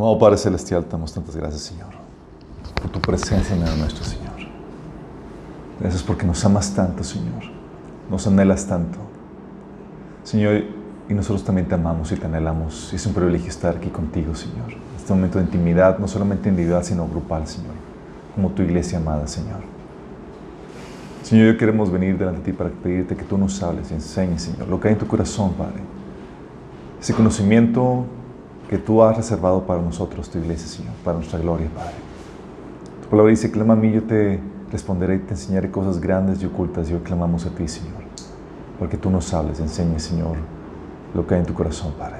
Oh Padre Celestial, te damos tantas gracias, Señor, por tu presencia en el nuestro, Señor. Gracias porque nos amas tanto, Señor. Nos anhelas tanto. Señor, y nosotros también te amamos y te anhelamos. Es un privilegio estar aquí contigo, Señor. Este momento de intimidad, no solamente individual, sino grupal, Señor. Como tu iglesia amada, Señor. Señor, hoy queremos venir delante de ti para pedirte que tú nos hables y enseñes, Señor, lo que hay en tu corazón, Padre. Ese conocimiento que tú has reservado para nosotros, tu iglesia, Señor, para nuestra gloria, Padre. Tu palabra dice, clama a mí, yo te responderé y te enseñaré cosas grandes y ocultas. Y hoy clamamos a ti, Señor, porque tú nos hables, enseñes, Señor, lo que hay en tu corazón, Padre.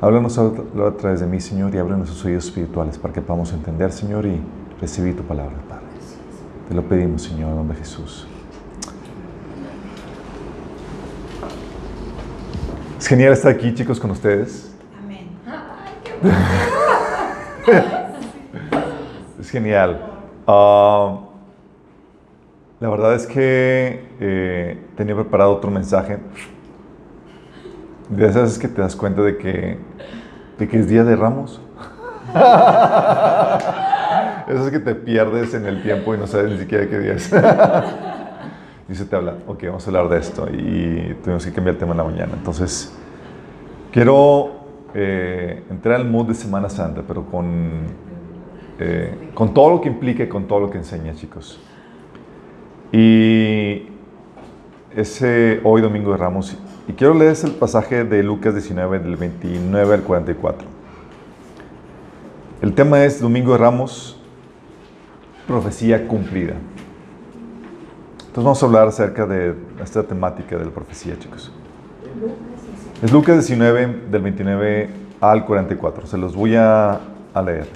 Háblanos a través de mí, Señor, y abre nuestros oídos espirituales para que podamos entender, Señor, y recibir tu palabra, Padre. Te lo pedimos, Señor, en nombre de Jesús. Es genial estar aquí, chicos, con ustedes. es genial. Ah, la verdad es que eh, tenía preparado otro mensaje. De esas es que te das cuenta de que, de que es Día de Ramos. Eso es que te pierdes en el tiempo y no sabes ni siquiera qué día es. y se te habla, ok, vamos a hablar de esto. Y tuvimos que cambiar el tema en la mañana. Entonces, quiero eh, entrar al mood de Semana Santa, pero con, eh, con todo lo que implica y con todo lo que enseña, chicos. Y ese hoy domingo de Ramos, y quiero leer el pasaje de Lucas 19, del 29 al 44. El tema es Domingo de Ramos, profecía cumplida. Entonces vamos a hablar acerca de esta temática de la profecía, chicos. Es Lucas 19, del 29 al 44. Se los voy a, leer.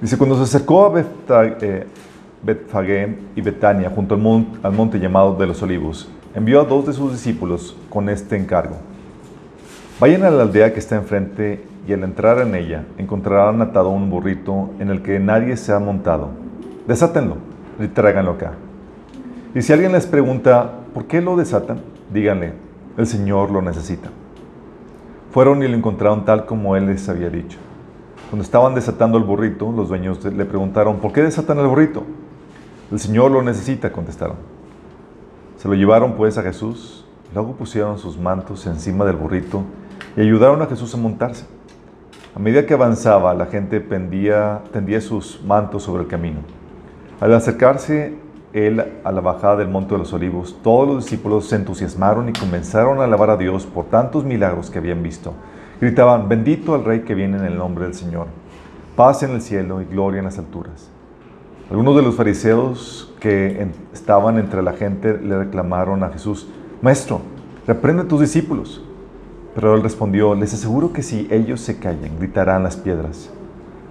Dice, cuando se acercó a eh, Betfagé y Betania, junto al monte, al monte llamado de los Olivos, envió a dos de sus discípulos con este encargo. Vayan a la aldea que está enfrente y al entrar en ella encontrarán atado un burrito en el que nadie se ha montado. Desátenlo y tráiganlo acá. Y si alguien les pregunta, ¿por qué lo desatan? Díganle, el Señor lo necesita. Fueron y lo encontraron tal como Él les había dicho. Cuando estaban desatando el burrito, los dueños le preguntaron, ¿por qué desatan el burrito? El Señor lo necesita, contestaron. Se lo llevaron pues a Jesús, luego pusieron sus mantos encima del burrito y ayudaron a Jesús a montarse. A medida que avanzaba, la gente tendía sus mantos sobre el camino. Al acercarse él a la bajada del Monte de los Olivos, todos los discípulos se entusiasmaron y comenzaron a alabar a Dios por tantos milagros que habían visto. Gritaban, bendito al Rey que viene en el nombre del Señor, paz en el cielo y gloria en las alturas. Algunos de los fariseos que estaban entre la gente le reclamaron a Jesús, Maestro, reprende a tus discípulos. Pero él respondió, les aseguro que si ellos se callan, gritarán las piedras.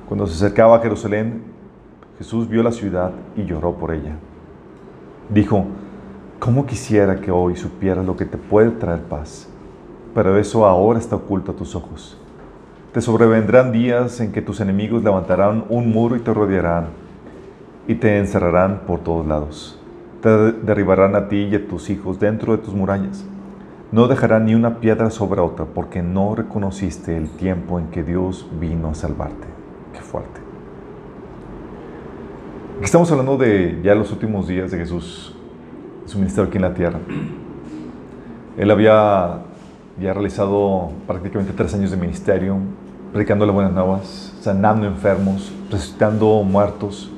Cuando se acercaba a Jerusalén, Jesús vio la ciudad y lloró por ella. Dijo, ¿cómo quisiera que hoy supieras lo que te puede traer paz? Pero eso ahora está oculto a tus ojos. Te sobrevendrán días en que tus enemigos levantarán un muro y te rodearán y te encerrarán por todos lados. Te derribarán a ti y a tus hijos dentro de tus murallas. No dejarán ni una piedra sobre otra porque no reconociste el tiempo en que Dios vino a salvarte. Qué fuerte. Estamos hablando de ya los últimos días de Jesús, su ministerio aquí en la tierra. Él había ya realizado prácticamente tres años de ministerio, predicando las buenas nuevas, sanando enfermos, resucitando muertos.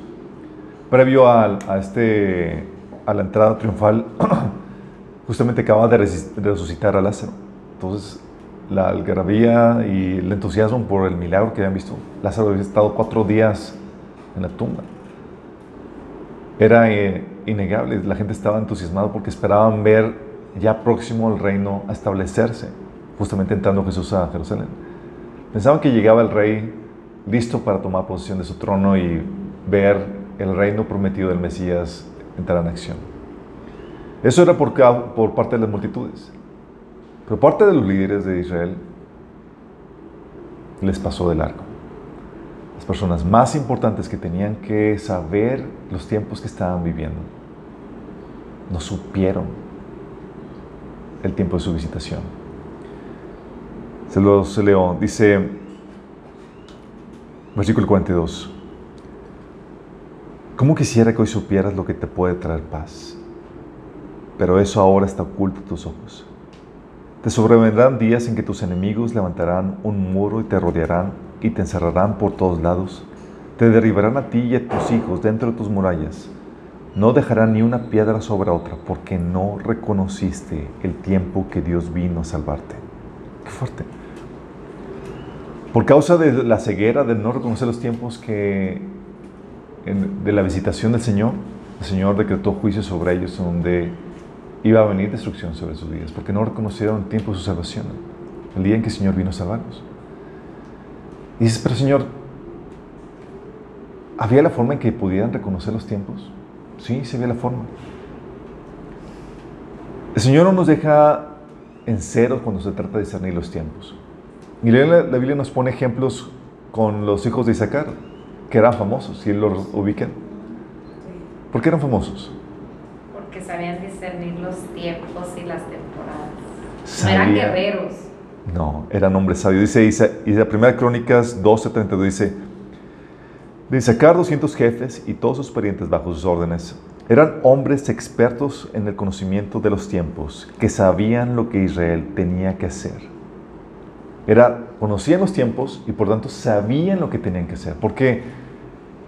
Previo a, a, este, a la entrada triunfal, justamente acaba de, resucitar a Lázaro. Entonces, la algarabía y el entusiasmo por el milagro que habían visto. Lázaro había estado cuatro días en la tumba era eh, innegable. La gente estaba entusiasmada porque esperaban ver ya próximo el reino a establecerse, justamente entrando Jesús a Jerusalén. Pensaban que llegaba el rey listo para tomar posesión de su trono y ver el reino prometido del Mesías entrar en acción. Eso era por, por parte de las multitudes. Pero parte de los líderes de Israel les pasó del arco personas más importantes que tenían que saber los tiempos que estaban viviendo, no supieron el tiempo de su visitación. Se los leo. Dice, Versículo 42. ¿Cómo quisiera que hoy supieras lo que te puede traer paz? Pero eso ahora está oculto a tus ojos. Te sobrevendrán días en que tus enemigos levantarán un muro y te rodearán y te encerrarán por todos lados. Te derribarán a ti y a tus hijos dentro de tus murallas. No dejarán ni una piedra sobre otra porque no reconociste el tiempo que Dios vino a salvarte. Qué fuerte. Por causa de la ceguera, de no reconocer los tiempos que de la visitación del Señor, el Señor decretó juicio sobre ellos donde iba a venir destrucción sobre sus vidas, porque no reconocieron el tiempo de su salvación, el día en que el Señor vino a salvarlos. Y dices, pero Señor, ¿había la forma en que pudieran reconocer los tiempos? Sí, sí había la forma. El Señor no nos deja en cero cuando se trata de discernir los tiempos. Y la, Biblia nos pone ejemplos con los hijos de Isaacar, que eran famosos, si los ubican. ¿Por qué eran famosos? Porque sabían discernir los tiempos y las temporadas. No eran guerreros. No, eran hombres sabios. Dice, y la primera Crónicas 12:32 dice, de Isaacar 200 jefes y todos sus parientes bajo sus órdenes. Eran hombres expertos en el conocimiento de los tiempos, que sabían lo que Israel tenía que hacer. Era, conocían los tiempos y por tanto sabían lo que tenían que hacer. Porque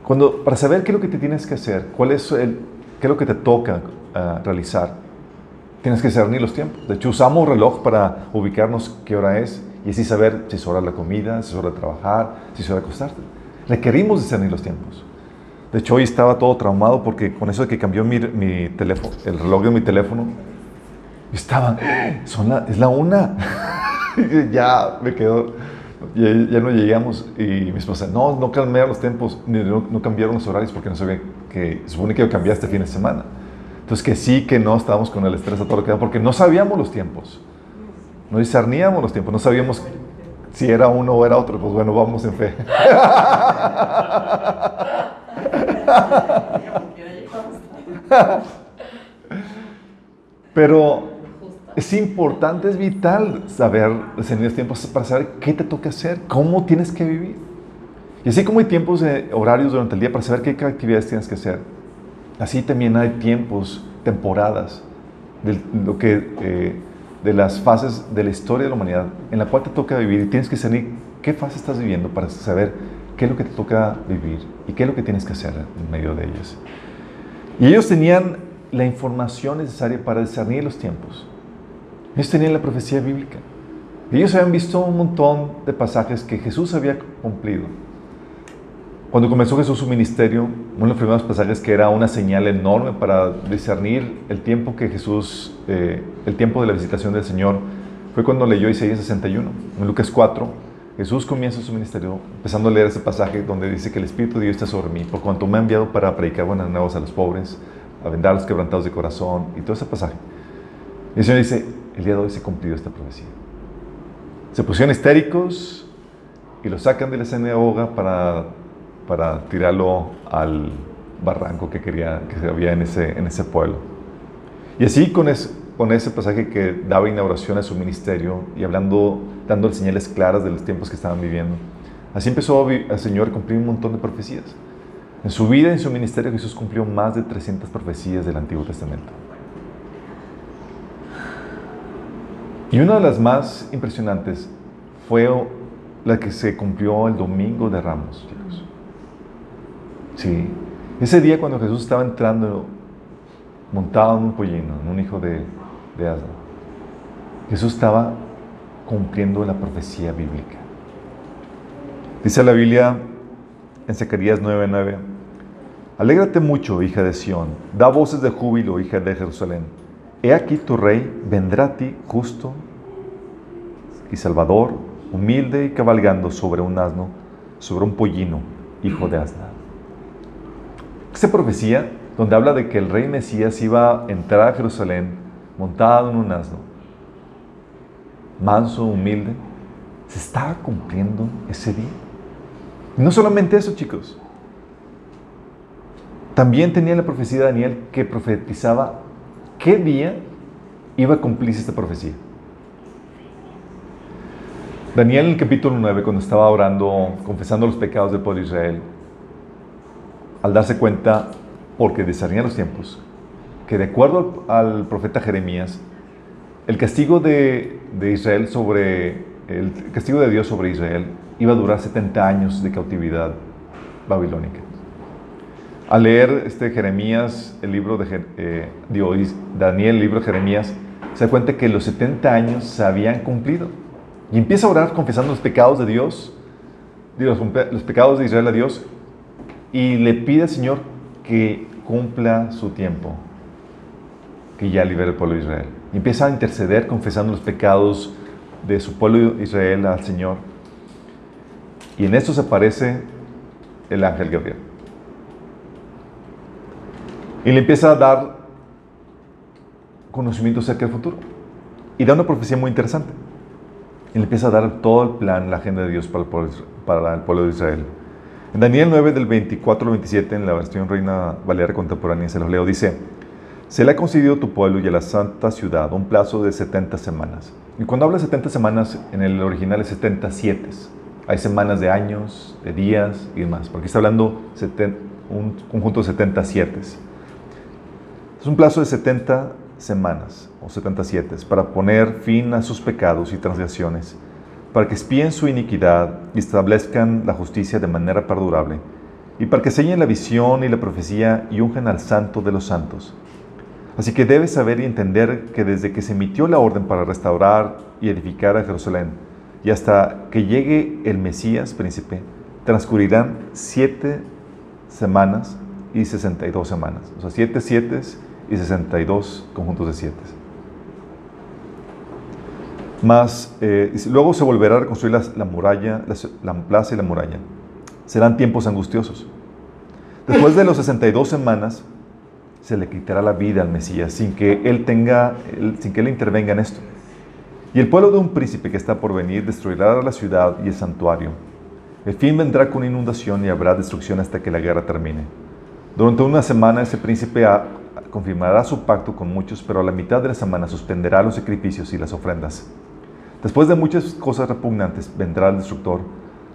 cuando, para saber qué es lo que te tienes que hacer, cuál es el, qué es lo que te toca ah, realizar, tienes que discernir los tiempos. De hecho, usamos reloj para ubicarnos qué hora es y así saber si es hora de la comida, si es hora de trabajar, si es hora de acostarte. Requerimos discernir los tiempos. De hecho, hoy estaba todo traumado porque con eso de que cambió mi, mi teléfono, el reloj de mi teléfono, estaba, son la, es la una. ya me quedo, ya, ya, no llegamos. Y mi esposa, no, no cambiaron los tiempos, ni no, no, cambiaron los horarios porque no sabía que, supone que yo cambiaste fin de semana. Entonces que sí, que no, estábamos con el estrés a todo lo que da, porque no sabíamos los tiempos. No discerníamos los tiempos, no sabíamos si era uno o era otro. Pues bueno, vamos en fe. Pero es importante, es vital saber los tiempos para saber qué te toca hacer, cómo tienes que vivir. Y así como hay tiempos de horarios durante el día para saber qué actividades tienes que hacer, así también hay tiempos, temporadas de, lo que, eh, de las fases de la historia de la humanidad en la cual te toca vivir y tienes que saber qué fase estás viviendo para saber qué es lo que te toca vivir y qué es lo que tienes que hacer en medio de ellas. Y ellos tenían la información necesaria para discernir los tiempos. Ellos tenían la profecía bíblica. Ellos habían visto un montón de pasajes que Jesús había cumplido. Cuando comenzó Jesús su ministerio, uno de los primeros pasajes que era una señal enorme para discernir el tiempo que Jesús, eh, el tiempo de la visitación del Señor, fue cuando leyó Isaías 61. En Lucas 4, Jesús comienza su ministerio empezando a leer ese pasaje donde dice que el Espíritu de Dios está sobre mí, por cuanto me ha enviado para predicar buenas nuevas a los pobres, a vendar a los quebrantados de corazón, y todo ese pasaje. Y el Señor dice, el día de hoy se cumplió esta profecía. Se pusieron histéricos y lo sacan de la sinagoga para, para tirarlo al barranco que, había en ese, pueblo. Y así con, ese pasaje que daba inauguración a su ministerio y hablando, dando señales claras de los tiempos que estaban viviendo, así empezó el Señor a cumplir un montón de profecías. En su vida en su ministerio Jesús cumplió más de 300 profecías del Antiguo Testamento. Y una de las más impresionantes fue la que se cumplió el domingo de Ramos. Sí, ese día cuando Jesús estaba entrando montado en un pollino, en un hijo de, de asno, Jesús estaba cumpliendo la profecía bíblica. Dice la Biblia en Zacarías 9:9, Alégrate mucho, hija de Sión, da voces de júbilo, hija de Jerusalén He aquí tu rey vendrá a ti justo y salvador, humilde y cabalgando sobre un asno, sobre un pollino, hijo de asna. Esta profecía, donde habla de que el rey Mesías iba a entrar a Jerusalén montado en un asno, manso, humilde, se estaba cumpliendo ese día. Y no solamente eso, chicos. También tenía la profecía de Daniel que profetizaba ¿qué día iba a cumplirse esta profecía? Daniel en el capítulo 9, cuando estaba orando, confesando los pecados del pueblo de Israel, al darse cuenta, porque discernía los tiempos, que de acuerdo al profeta Jeremías, el castigo de, Israel sobre, el castigo de Dios sobre Israel iba a durar 70 años de cautividad babilónica. Al leer este Jeremías, el libro de eh, Daniel, el libro de Jeremías, se da cuenta que los 70 años se habían cumplido. Y empieza a orar confesando los pecados de Dios, los pecados de Israel a Dios, y le pide al Señor que cumpla su tiempo, que ya libere el pueblo de Israel. Y empieza a interceder confesando los pecados de su pueblo de Israel al Señor. Y en esto se aparece el ángel Gabriel. Y le empieza a dar conocimiento acerca del futuro. Y da una profecía muy interesante. Y le empieza a dar todo el plan, la agenda de Dios para el pueblo, para el pueblo de Israel. En Daniel 9, del 24 al 27, en la versión Reina Valera Contemporánea, se los leo, dice, se le ha concedido a tu pueblo y a la santa ciudad un plazo de 70 semanas. Y cuando habla de 70 semanas, en el original es 77. Hay semanas de años, de días y demás, porque está hablando un conjunto de 77. Es un plazo de 70 semanas o 77 para poner fin a sus pecados y transgresiones para que espíen su iniquidad y establezcan la justicia de manera perdurable, y para que señen la visión y la profecía y unjan al santo de los santos. Así que debes saber y entender que desde que se emitió la orden para restaurar y edificar a Jerusalén, y hasta que llegue el Mesías príncipe, transcurrirán siete semanas y sesenta y dos semanas. O sea, siete siete y sesenta y dos conjuntos de siete. Más, eh, luego se volverá a reconstruir la, muralla, la, plaza y la muralla. Serán tiempos angustiosos. Después de los 62 semanas, se le quitará la vida al Mesías sin que él tenga, sin que él intervenga en esto. Y el pueblo de un príncipe que está por venir destruirá la ciudad y el santuario. El fin vendrá con inundación y habrá destrucción hasta que la guerra termine. Durante una semana ese príncipe confirmará su pacto con muchos, pero a la mitad de la semana suspenderá los sacrificios y las ofrendas. Después de muchas cosas repugnantes, vendrá el destructor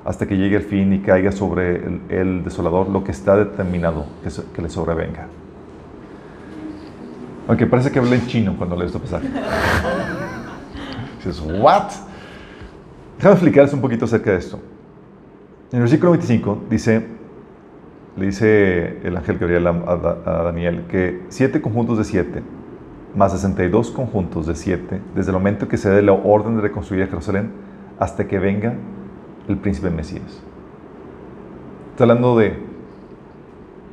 hasta que llegue el fin y caiga sobre el, desolador lo que está determinado que, le sobrevenga. Aunque parece que habla en chino cuando leo este pasaje. Dices, ¿what? Déjame explicarles un poquito acerca de esto. En el versículo 25 dice, le dice el ángel Gabriel a Daniel que siete conjuntos de siete más 62 conjuntos de 7, desde el momento que se dé la orden de reconstruir Jerusalén hasta que venga el príncipe Mesías. Está hablando de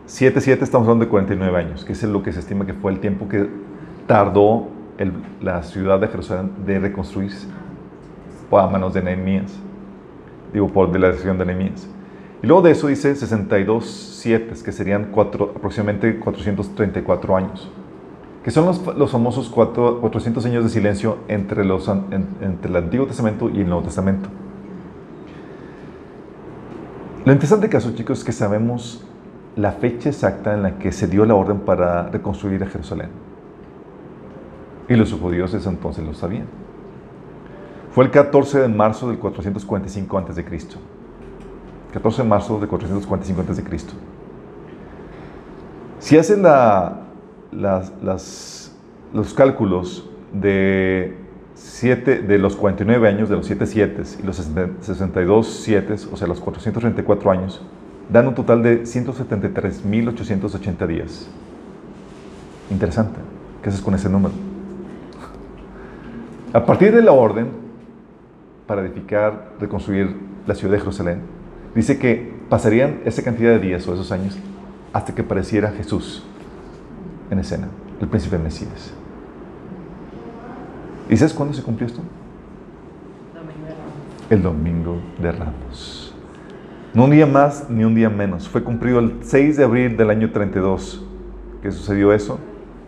7, 7, estamos hablando de 49 años, que es lo que se estima que fue el tiempo que tardó la ciudad de Jerusalén de reconstruirse a manos de Nehemías, digo, por de la decisión de Nehemías. Y luego de eso dice 62 7, que serían aproximadamente 434 años que son los, famosos 400 años de silencio entre, los, entre el Antiguo Testamento y el Nuevo Testamento. Lo interesante caso, chicos, es que sabemos la fecha exacta en la que se dio la orden para reconstruir a Jerusalén. Y los judíos entonces lo sabían. Fue el 14 de marzo del 445 a.C. 14 de marzo del 445 a.C. Si hacen la, las, los cálculos de los 49 años, de los 7 7 y los 62 7, o sea, los 434 años, dan un total de 173.880 días. Interesante. ¿Qué haces con ese número? A partir de la orden para edificar, reconstruir la ciudad de Jerusalén, dice que pasarían esa cantidad de días o esos años hasta que apareciera Jesús en escena, el príncipe Mesías. ¿Y sabes cuándo se cumplió esto? El domingo de Ramos. No un día más ni un día menos. Fue cumplido el 6 de abril del año 32. ¿Qué sucedió eso?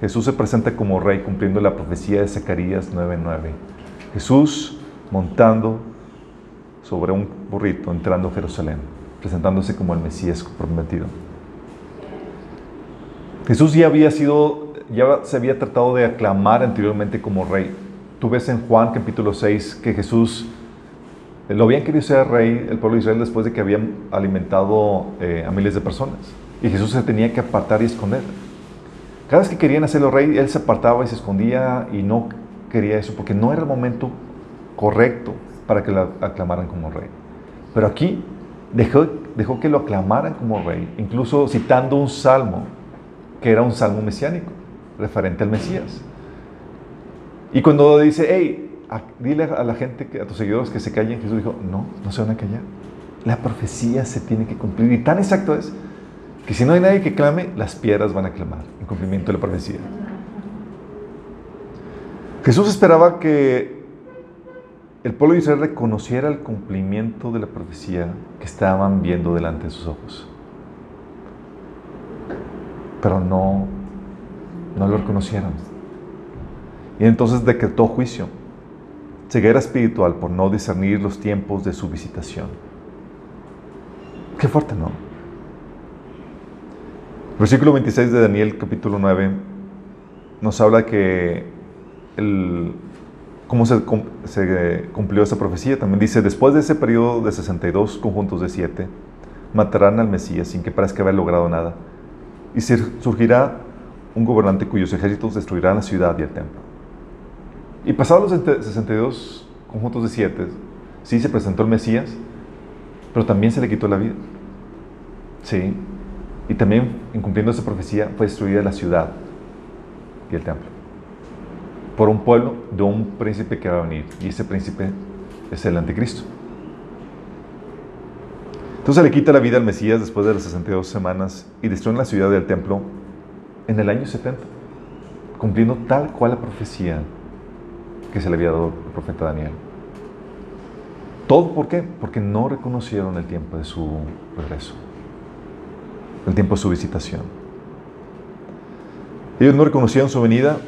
Jesús se presenta como rey cumpliendo la profecía de Zacarías 9:9. Jesús montando sobre un burrito entrando a Jerusalén, presentándose como el Mesías prometido. Jesús ya había sido, ya se había tratado de aclamar anteriormente como rey. Tú ves en Juan capítulo 6 que Jesús lo habían querido ser rey el pueblo de Israel después de que habían alimentado eh, a miles de personas. Y Jesús se tenía que apartar y esconder. Cada vez que querían hacerlo rey, él se apartaba y se escondía y no quería eso porque no era el momento correcto para que lo aclamaran como rey. Pero aquí dejó, dejó que lo aclamaran como rey, incluso citando un salmo que era un salmo mesiánico, referente al Mesías. Y cuando dice, hey, dile a la gente, a tus seguidores que se callen, Jesús dijo, no, no se van a callar. La profecía se tiene que cumplir. Y tan exacto es que si no hay nadie que clame, las piedras van a clamar en cumplimiento de la profecía. Jesús esperaba que el pueblo de Israel reconociera el cumplimiento de la profecía que estaban viendo delante de sus ojos. Pero no, no lo reconocieron. Y entonces decretó juicio, ceguera espiritual por no discernir los tiempos de su visitación. Qué fuerte, ¿no? Versículo 26 de Daniel capítulo 9 nos habla que el, cómo se, cumplió esa profecía. También dice, después de ese periodo de 62 conjuntos de siete, matarán al Mesías sin que parezca haber logrado nada. Y surgirá un gobernante cuyos ejércitos destruirán la ciudad y el templo. Y pasados los 62 conjuntos de siete, sí se presentó el Mesías, pero también se le quitó la vida. Sí, y también, incumpliendo esa profecía, fue destruida la ciudad y el templo. Por un pueblo de un príncipe que va a venir. Y ese príncipe es el anticristo. Entonces le quita la vida al Mesías después de las 62 semanas y destruye la ciudad y el templo en el año 70, cumpliendo tal cual la profecía que se le había dado al profeta Daniel. ¿Todo por qué? Porque no reconocieron el tiempo de su regreso el tiempo de su visitación. Ellos no reconocían su venida,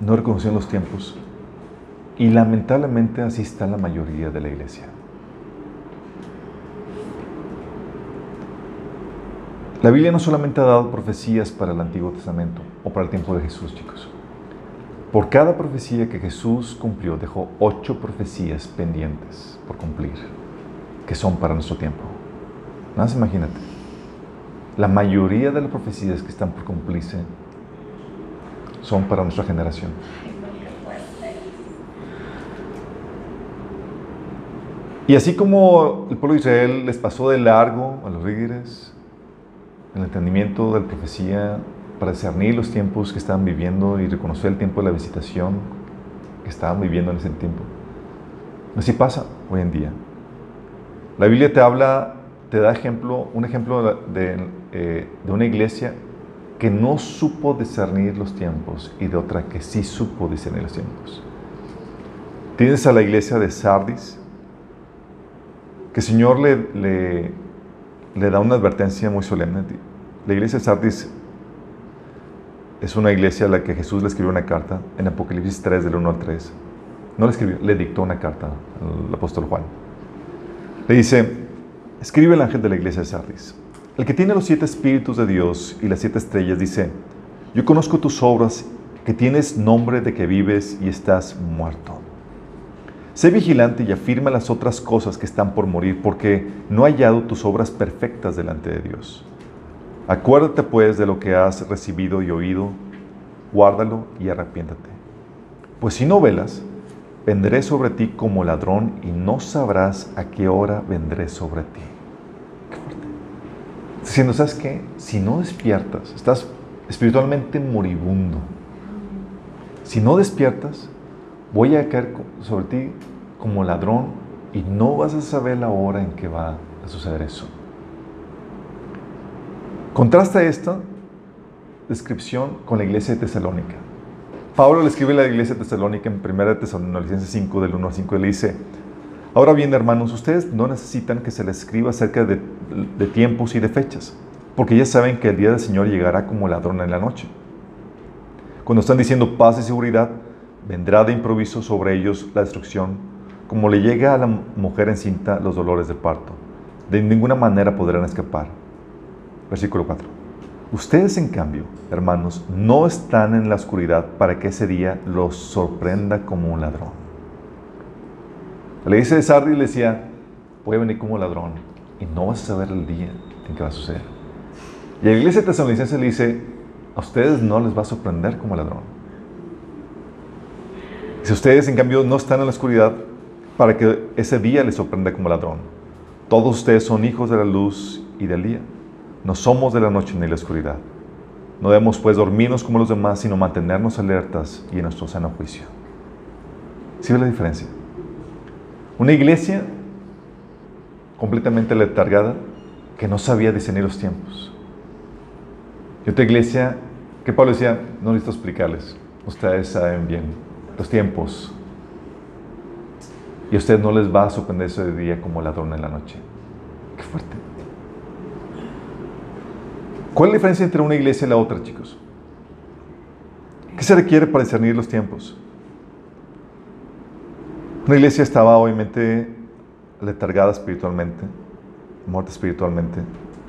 no reconocían los tiempos. Y lamentablemente así está la mayoría de la iglesia. La Biblia no solamente ha dado profecías para el Antiguo Testamento o para el tiempo de Jesús, chicos. Por cada profecía que Jesús cumplió, dejó ocho profecías pendientes por cumplir, que son para nuestro tiempo. Nada más imagínate. La mayoría de las profecías que están por cumplirse son para nuestra generación. Y así como el pueblo de Israel les pasó de largo a los líderes el entendimiento de la profecía para discernir los tiempos que estaban viviendo y reconocer el tiempo de la visitación que estaban viviendo en ese tiempo. Así pasa hoy en día. La Biblia te habla te da ejemplo, un ejemplo eh, de, una iglesia que no supo discernir los tiempos y de otra que sí supo discernir los tiempos. Tienes a la iglesia de Sardis, que el Señor le, da una advertencia muy solemne. La iglesia de Sardis es una iglesia a la que Jesús le escribió una carta en Apocalipsis 3, del 1 al 3. No le escribió, le dictó una carta al apóstol Juan. Le dice, Escribe el ángel de la iglesia de Sardis. El que tiene los siete espíritus de Dios y las siete estrellas dice, yo conozco tus obras, que tienes nombre de que vives y estás muerto. Sé vigilante y afirma las otras cosas que están por morir, porque no he hallado tus obras perfectas delante de Dios. Acuérdate pues de lo que has recibido y oído, guárdalo y arrepiéntate. Pues si no velas, vendré sobre ti como ladrón y no sabrás a qué hora vendré sobre ti diciendo, ¿sabes qué? Si no despiertas, estás espiritualmente moribundo. Si no despiertas, voy a caer sobre ti como ladrón y no vas a saber la hora en que va a suceder eso. Contrasta esta descripción con la iglesia de Tesalónica. Pablo le escribe a la iglesia de Tesalónica en 1 Tesalonicenses 5, del 1 al 5, y le dice, Ahora bien, hermanos, ustedes no necesitan que se les escriba acerca de, tiempos y de fechas, porque ya saben que el día del Señor llegará como ladrón en la noche. Cuando están diciendo paz y seguridad, vendrá de improviso sobre ellos la destrucción, como le llega a la mujer encinta los dolores de parto. De ninguna manera podrán escapar. Versículo 4. Ustedes, en cambio, hermanos, no están en la oscuridad para que ese día los sorprenda como un ladrón. La iglesia de Sardis le decía, voy a venir como ladrón y no vas a saber el día en que va a suceder. Y la iglesia Tesalonicense le dice, a ustedes no les va a sorprender como ladrón. Si ustedes en cambio no están en la oscuridad, para que ese día les sorprenda como ladrón. Todos ustedes son hijos de la luz y del día. No somos de la noche ni de la oscuridad. No debemos pues dormirnos como los demás, sino mantenernos alertas y en nuestro sano juicio. ¿Sí ve la diferencia? Una iglesia completamente letargada que no sabía discernir los tiempos. Y otra iglesia que Pablo decía, no necesito explicarles, ustedes saben bien los tiempos. Y a ustedes no les va a sorprender ese día como ladrón en la noche. Qué fuerte. ¿Cuál es la diferencia entre una iglesia y la otra, chicos? ¿Qué se requiere para discernir los tiempos? Una iglesia estaba obviamente letargada espiritualmente, muerta espiritualmente,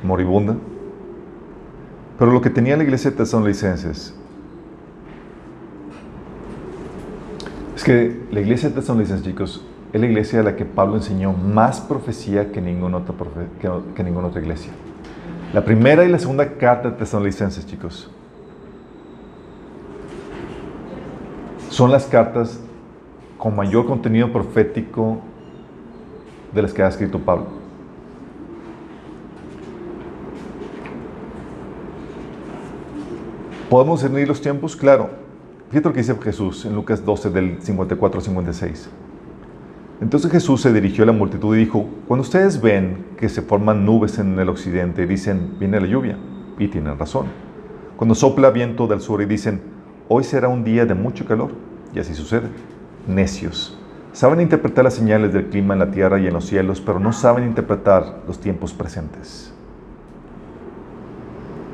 moribunda. Pero lo que tenía la iglesia de Tesalonicenses que la iglesia de Tesalonicenses, chicos, es la iglesia a la que Pablo enseñó más profecía que ninguna otra, que, que ninguna otra iglesia. La primera y la segunda carta de Tesalonicenses, chicos, son las cartas con mayor contenido profético de las que ha escrito Pablo. ¿Podemos discernir los tiempos? Claro. Fíjate lo que dice Jesús en Lucas 12, del 54 al 56. Entonces Jesús se dirigió a la multitud y dijo, cuando ustedes ven que se forman nubes en el occidente y dicen, viene la lluvia, y tienen razón. Cuando sopla viento del sur y dicen, hoy será un día de mucho calor, y así sucede. Necios. Saben interpretar las señales del clima en la tierra y en los cielos, pero no saben interpretar los tiempos presentes.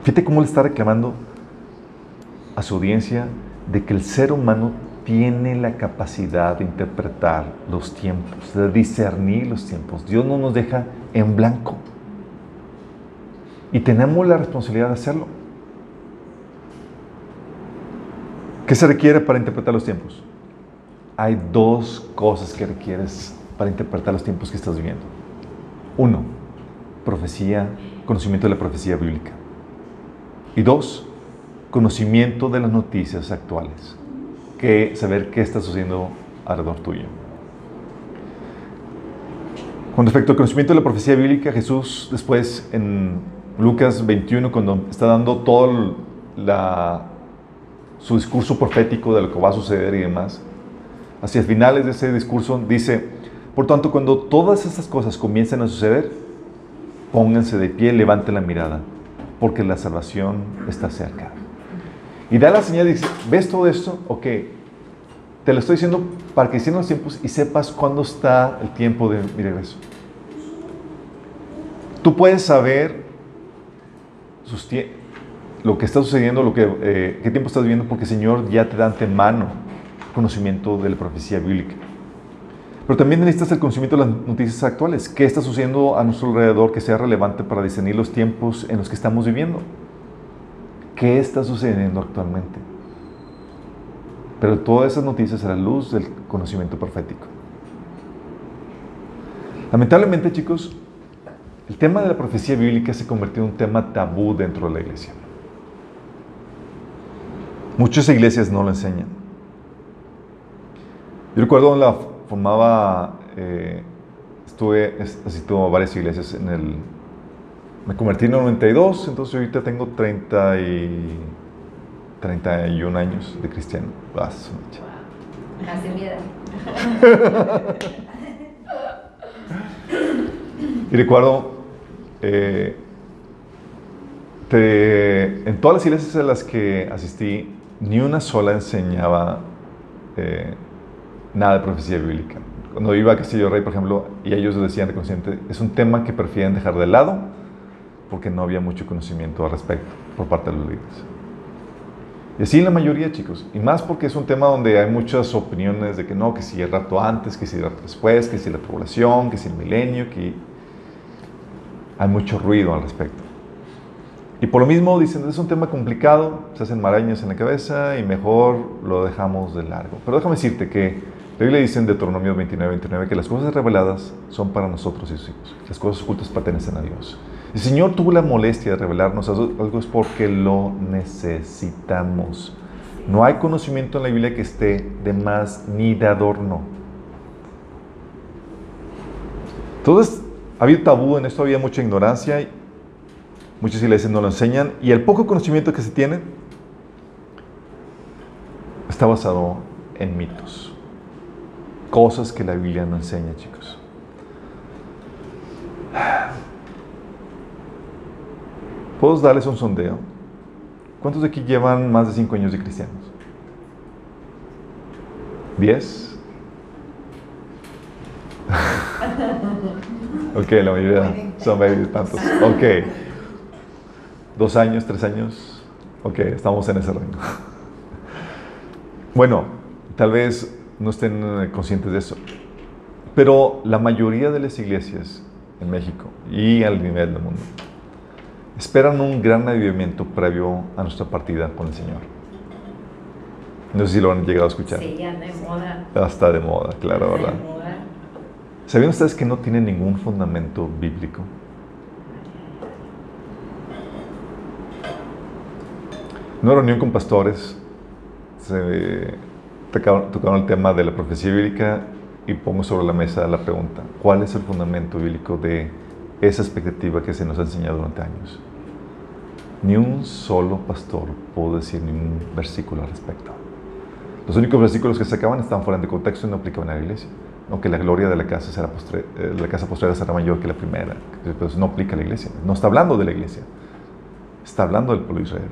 Fíjate cómo le está reclamando a su audiencia de que el ser humano tiene la capacidad de interpretar los tiempos, de discernir los tiempos. Dios no nos deja en blanco. Y tenemos la responsabilidad de hacerlo. ¿Qué se requiere para interpretar los tiempos? Hay dos cosas que requieres para interpretar los tiempos que estás viviendo. Uno, profecía, conocimiento de la profecía bíblica. Y dos, conocimiento de las noticias actuales que saber qué está sucediendo alrededor tuyo. Con respecto al conocimiento de la profecía bíblica, Jesús después en Lucas 21, cuando está dando todo su discurso profético de lo que va a suceder y demás, hacia finales de ese discurso dice, por tanto, cuando todas estas cosas comiencen a suceder, pónganse de pie, levanten la mirada, porque la salvación está cerca. Y da la señal y dice, ¿ves todo esto? Ok, te lo estoy diciendo para que hicieran los tiempos y sepas cuándo está el tiempo de mi regreso. Tú puedes saber lo que está sucediendo, lo que, eh, qué tiempo estás viviendo, porque el Señor ya te da antemano conocimiento de la profecía bíblica. Pero también necesitas el conocimiento de las noticias actuales. ¿Qué está sucediendo a nuestro alrededor que sea relevante para discernir los tiempos en los que estamos viviendo? ¿Qué está sucediendo actualmente? Pero todas esas noticias a la luz del conocimiento profético. Lamentablemente, chicos, el tema de la profecía bíblica se convirtió en un tema tabú dentro de la iglesia. Muchas iglesias no lo enseñan. Yo recuerdo cuando la formaba, eh, estuve asistiendo a varias iglesias en el me convertí en 92, entonces ahorita tengo 30 y 31 años de cristiano. Casi mi edad. y recuerdo, eh, en todas las iglesias a las que asistí, ni una sola enseñaba eh, nada de profecía bíblica. Cuando iba a Castillo Rey, por ejemplo, y ellos decían de consciente, es un tema que prefieren dejar de lado porque no había mucho conocimiento al respecto por parte de los líderes. Y así la mayoría, chicos. Y más porque es un tema donde hay muchas opiniones de que no, que si el rato antes, que si el rato después, que si la población, que si el milenio, que hay mucho ruido al respecto. Y por lo mismo dicen, es un tema complicado, se hacen marañas en la cabeza y mejor lo dejamos de largo. Pero déjame decirte que La Biblia dice en Deuteronomio 29, 29 que las cosas reveladas son para nosotros y sus hijos. Las cosas ocultas pertenecen a Dios. El Señor tuvo la molestia de revelarnos algo es porque lo necesitamos. No hay conocimiento en la Biblia que esté de más ni de adorno. Entonces, había tabú en esto, había mucha ignorancia. Muchas iglesias no lo enseñan. Y el poco conocimiento que se tiene está basado en mitos. Cosas que la Biblia no enseña, chicos. ¿Puedo darles un sondeo? ¿Cuántos de aquí llevan más de cinco años de cristianos? ¿Diez? ok, la mayoría son baby tantos. Ok. ¿Dos años, tres años? Ok, estamos en ese rango. bueno, tal vez no estén conscientes de eso. Pero la mayoría de las iglesias en México y al nivel del mundo esperan un gran avivamiento previo a nuestra partida con el Señor. No sé si lo han llegado a escuchar. Sí, ya de moda. Está de moda, claro, ¿verdad? De moda. ¿Sabían ustedes que no tiene ningún fundamento bíblico? En una reunión con pastores se tocaron, tocaron el tema de la profecía bíblica y pongo sobre la mesa la pregunta, ¿cuál es el fundamento bíblico de esa expectativa que se nos ha enseñado durante años? Ni un solo pastor pudo decir ningún versículo al respecto. Los únicos versículos que sacaban estaban fuera de contexto y no aplicaban a la iglesia. Aunque la gloria de la casa, será postre- eh, la casa postrera será mayor que la primera. Eso no aplica a la iglesia. No está hablando de la iglesia. Está hablando del pueblo de Israel.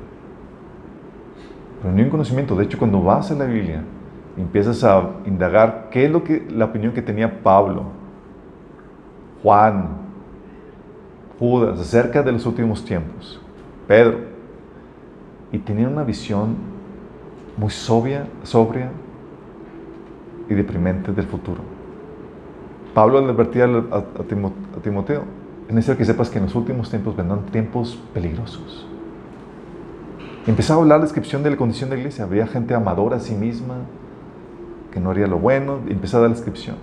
Pero ni un conocimiento. De hecho, cuando vas a la Biblia, empiezas a indagar qué es lo que, la opinión que tenía Pablo, Juan, Judas acerca de los últimos tiempos, Pedro, y tenían una visión muy sobria, sobria y deprimente del futuro. Pablo le advertía a, a Timo- a Timoteo, es necesario que sepas que en los últimos tiempos vendrán tiempos peligrosos. Empezaba a hablar la descripción de la condición de la iglesia. Había gente amadora a sí misma, que no haría lo bueno, empezaba a dar la descripción.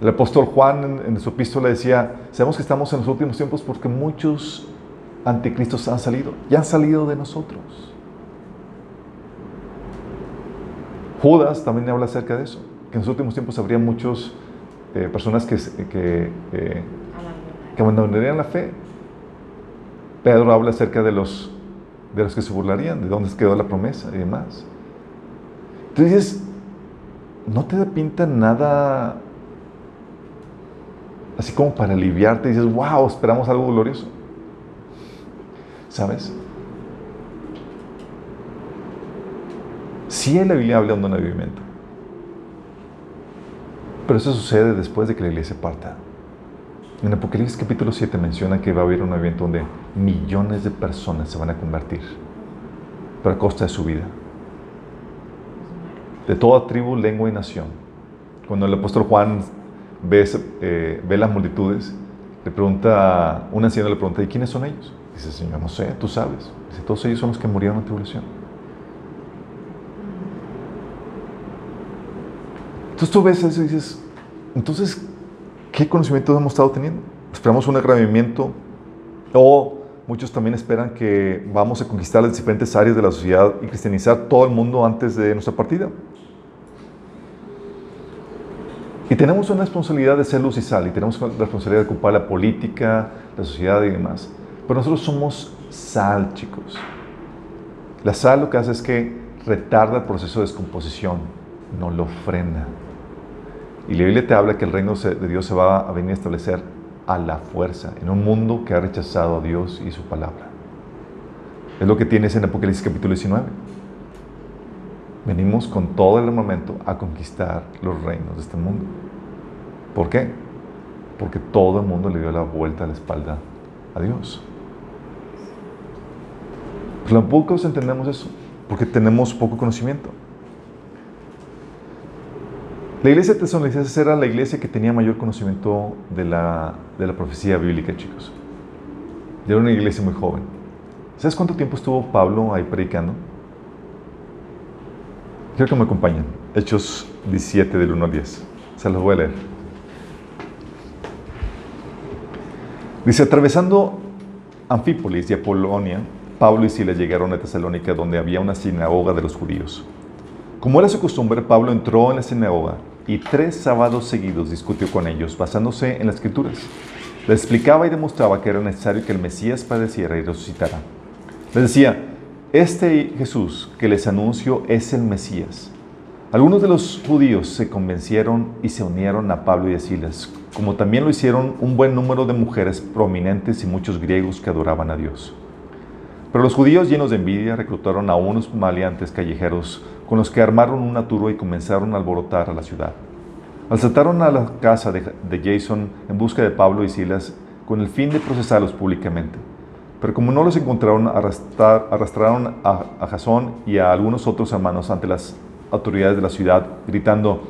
El apóstol Juan en, en su epístola decía, sabemos que estamos en los últimos tiempos porque muchos anticristos han salido, y han salido de nosotros. Judas también habla acerca de eso, que en los últimos tiempos habría muchas personas que, se- que, eh, que abandonarían la fe. Pedro habla acerca de los, de los que se burlarían, de dónde quedó la promesa y demás. Entonces no te pinta nada así como para aliviarte. Dices, wow, esperamos algo glorioso. ¿Sabes? Sí, la Biblia habla de un avivamiento. Pero eso sucede después de que la iglesia parta. En Apocalipsis capítulo 7 menciona que va a haber un evento donde millones de personas se van a convertir, pero a costa de su vida. De toda tribu, lengua y nación. Cuando el apóstol Juan ve, eh, ve las multitudes, le pregunta, un anciano le pregunta, ¿y quiénes son ellos? Dice, Señor, no sé, tú sabes. Dice, todos ellos son los que murieron en tribulación. Entonces tú ves eso y dices, entonces, ¿qué conocimiento hemos estado teniendo? Esperamos un agravamiento o muchos también esperan que vamos a conquistar las diferentes áreas de la sociedad y cristianizar todo el mundo antes de nuestra partida. Y tenemos una responsabilidad de ser luz y sal y tenemos la responsabilidad de ocupar la política, la sociedad y demás. Pero nosotros somos sal, chicos. La sal lo que hace es que retarda el proceso de descomposición, no lo frena. Y la Biblia te habla que el reino de Dios se va a venir a establecer a la fuerza, en un mundo que ha rechazado a Dios y su palabra. Es lo que tienes en Apocalipsis capítulo 19. Venimos con todo el armamento a conquistar los reinos de este mundo. ¿Por qué? Porque todo el mundo le dio la vuelta a la espalda a Dios. Pero tampoco entendemos eso, porque tenemos poco conocimiento. La iglesia de Tesalonicenses era la iglesia que tenía mayor conocimiento de la, de la profecía bíblica, chicos. Era una iglesia muy joven. ¿Sabes cuánto tiempo estuvo Pablo ahí predicando? Quiero que me acompañen. Hechos 17 del 1 al 10. Se los voy a leer. Dice, atravesando Anfípolis y Apolonia, Pablo y Silas llegaron a Tesalónica, donde había una sinagoga de los judíos. Como era su costumbre, Pablo entró en la sinagoga y tres sábados seguidos discutió con ellos, basándose en las escrituras. Les explicaba y demostraba que era necesario que el Mesías padeciera y resucitara. Les decía, este Jesús que les anuncio es el Mesías. Algunos de los judíos se convencieron y se unieron a Pablo y a Silas, como también lo hicieron un buen número de mujeres prominentes y muchos griegos que adoraban a Dios. Pero los judíos llenos de envidia reclutaron a unos maleantes callejeros con los que armaron una turba y comenzaron a alborotar a la ciudad. Asaltaron a la casa de, Jason en busca de Pablo y Silas con el fin de procesarlos públicamente. Pero como no los encontraron, arrastraron a, a Jasón y a algunos otros hermanos ante las autoridades de la ciudad, gritando,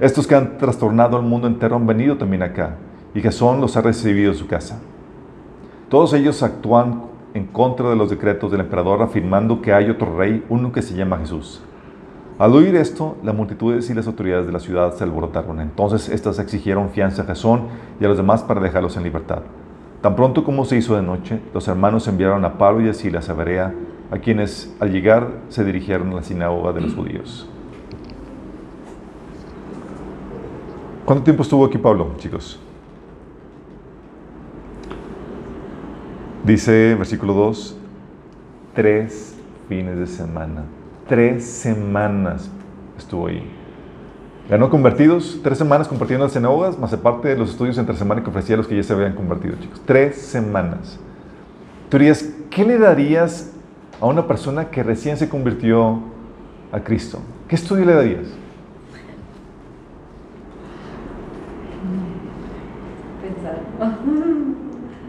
estos que han trastornado al mundo entero han venido también acá, y Jasón los ha recibido en su casa. Todos ellos actúan en contra de los decretos del emperador, afirmando que hay otro rey, uno que se llama Jesús. Al oír esto, la multitud y las autoridades de la ciudad se alborotaron. Entonces éstas exigieron fianza a Jasón y a los demás para dejarlos en libertad. Tan pronto como se hizo de noche, los hermanos enviaron a Pablo y a Silas a Berea, a quienes al llegar se dirigieron a la sinagoga de los judíos. ¿Cuánto tiempo estuvo aquí Pablo, chicos? Dice, versículo 2, tres fines de semana. Tres semanas estuvo ahí. Ganó convertidos, tres semanas compartiendo las sinagogas, más aparte de los estudios entre semana que ofrecía a los que ya se habían convertido, chicos. Tres semanas. Tú dirías, ¿qué le darías a una persona que recién se convirtió a Cristo? ¿Qué estudio le darías?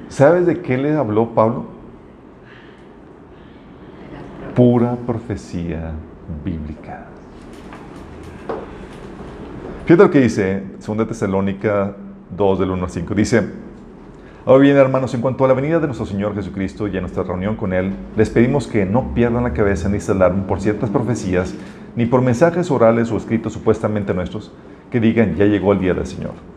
¿Sabes de qué le habló Pablo? Pura profecía bíblica. Fíjate lo que dice 2 Tesalónica 2 del 1 al 5. Dice, ahora bien hermanos, en cuanto a la venida de nuestro Señor Jesucristo y a nuestra reunión con Él, les pedimos que no pierdan la cabeza ni se alarmen por ciertas profecías, ni por mensajes orales o escritos supuestamente nuestros, que digan, ya llegó el día del Señor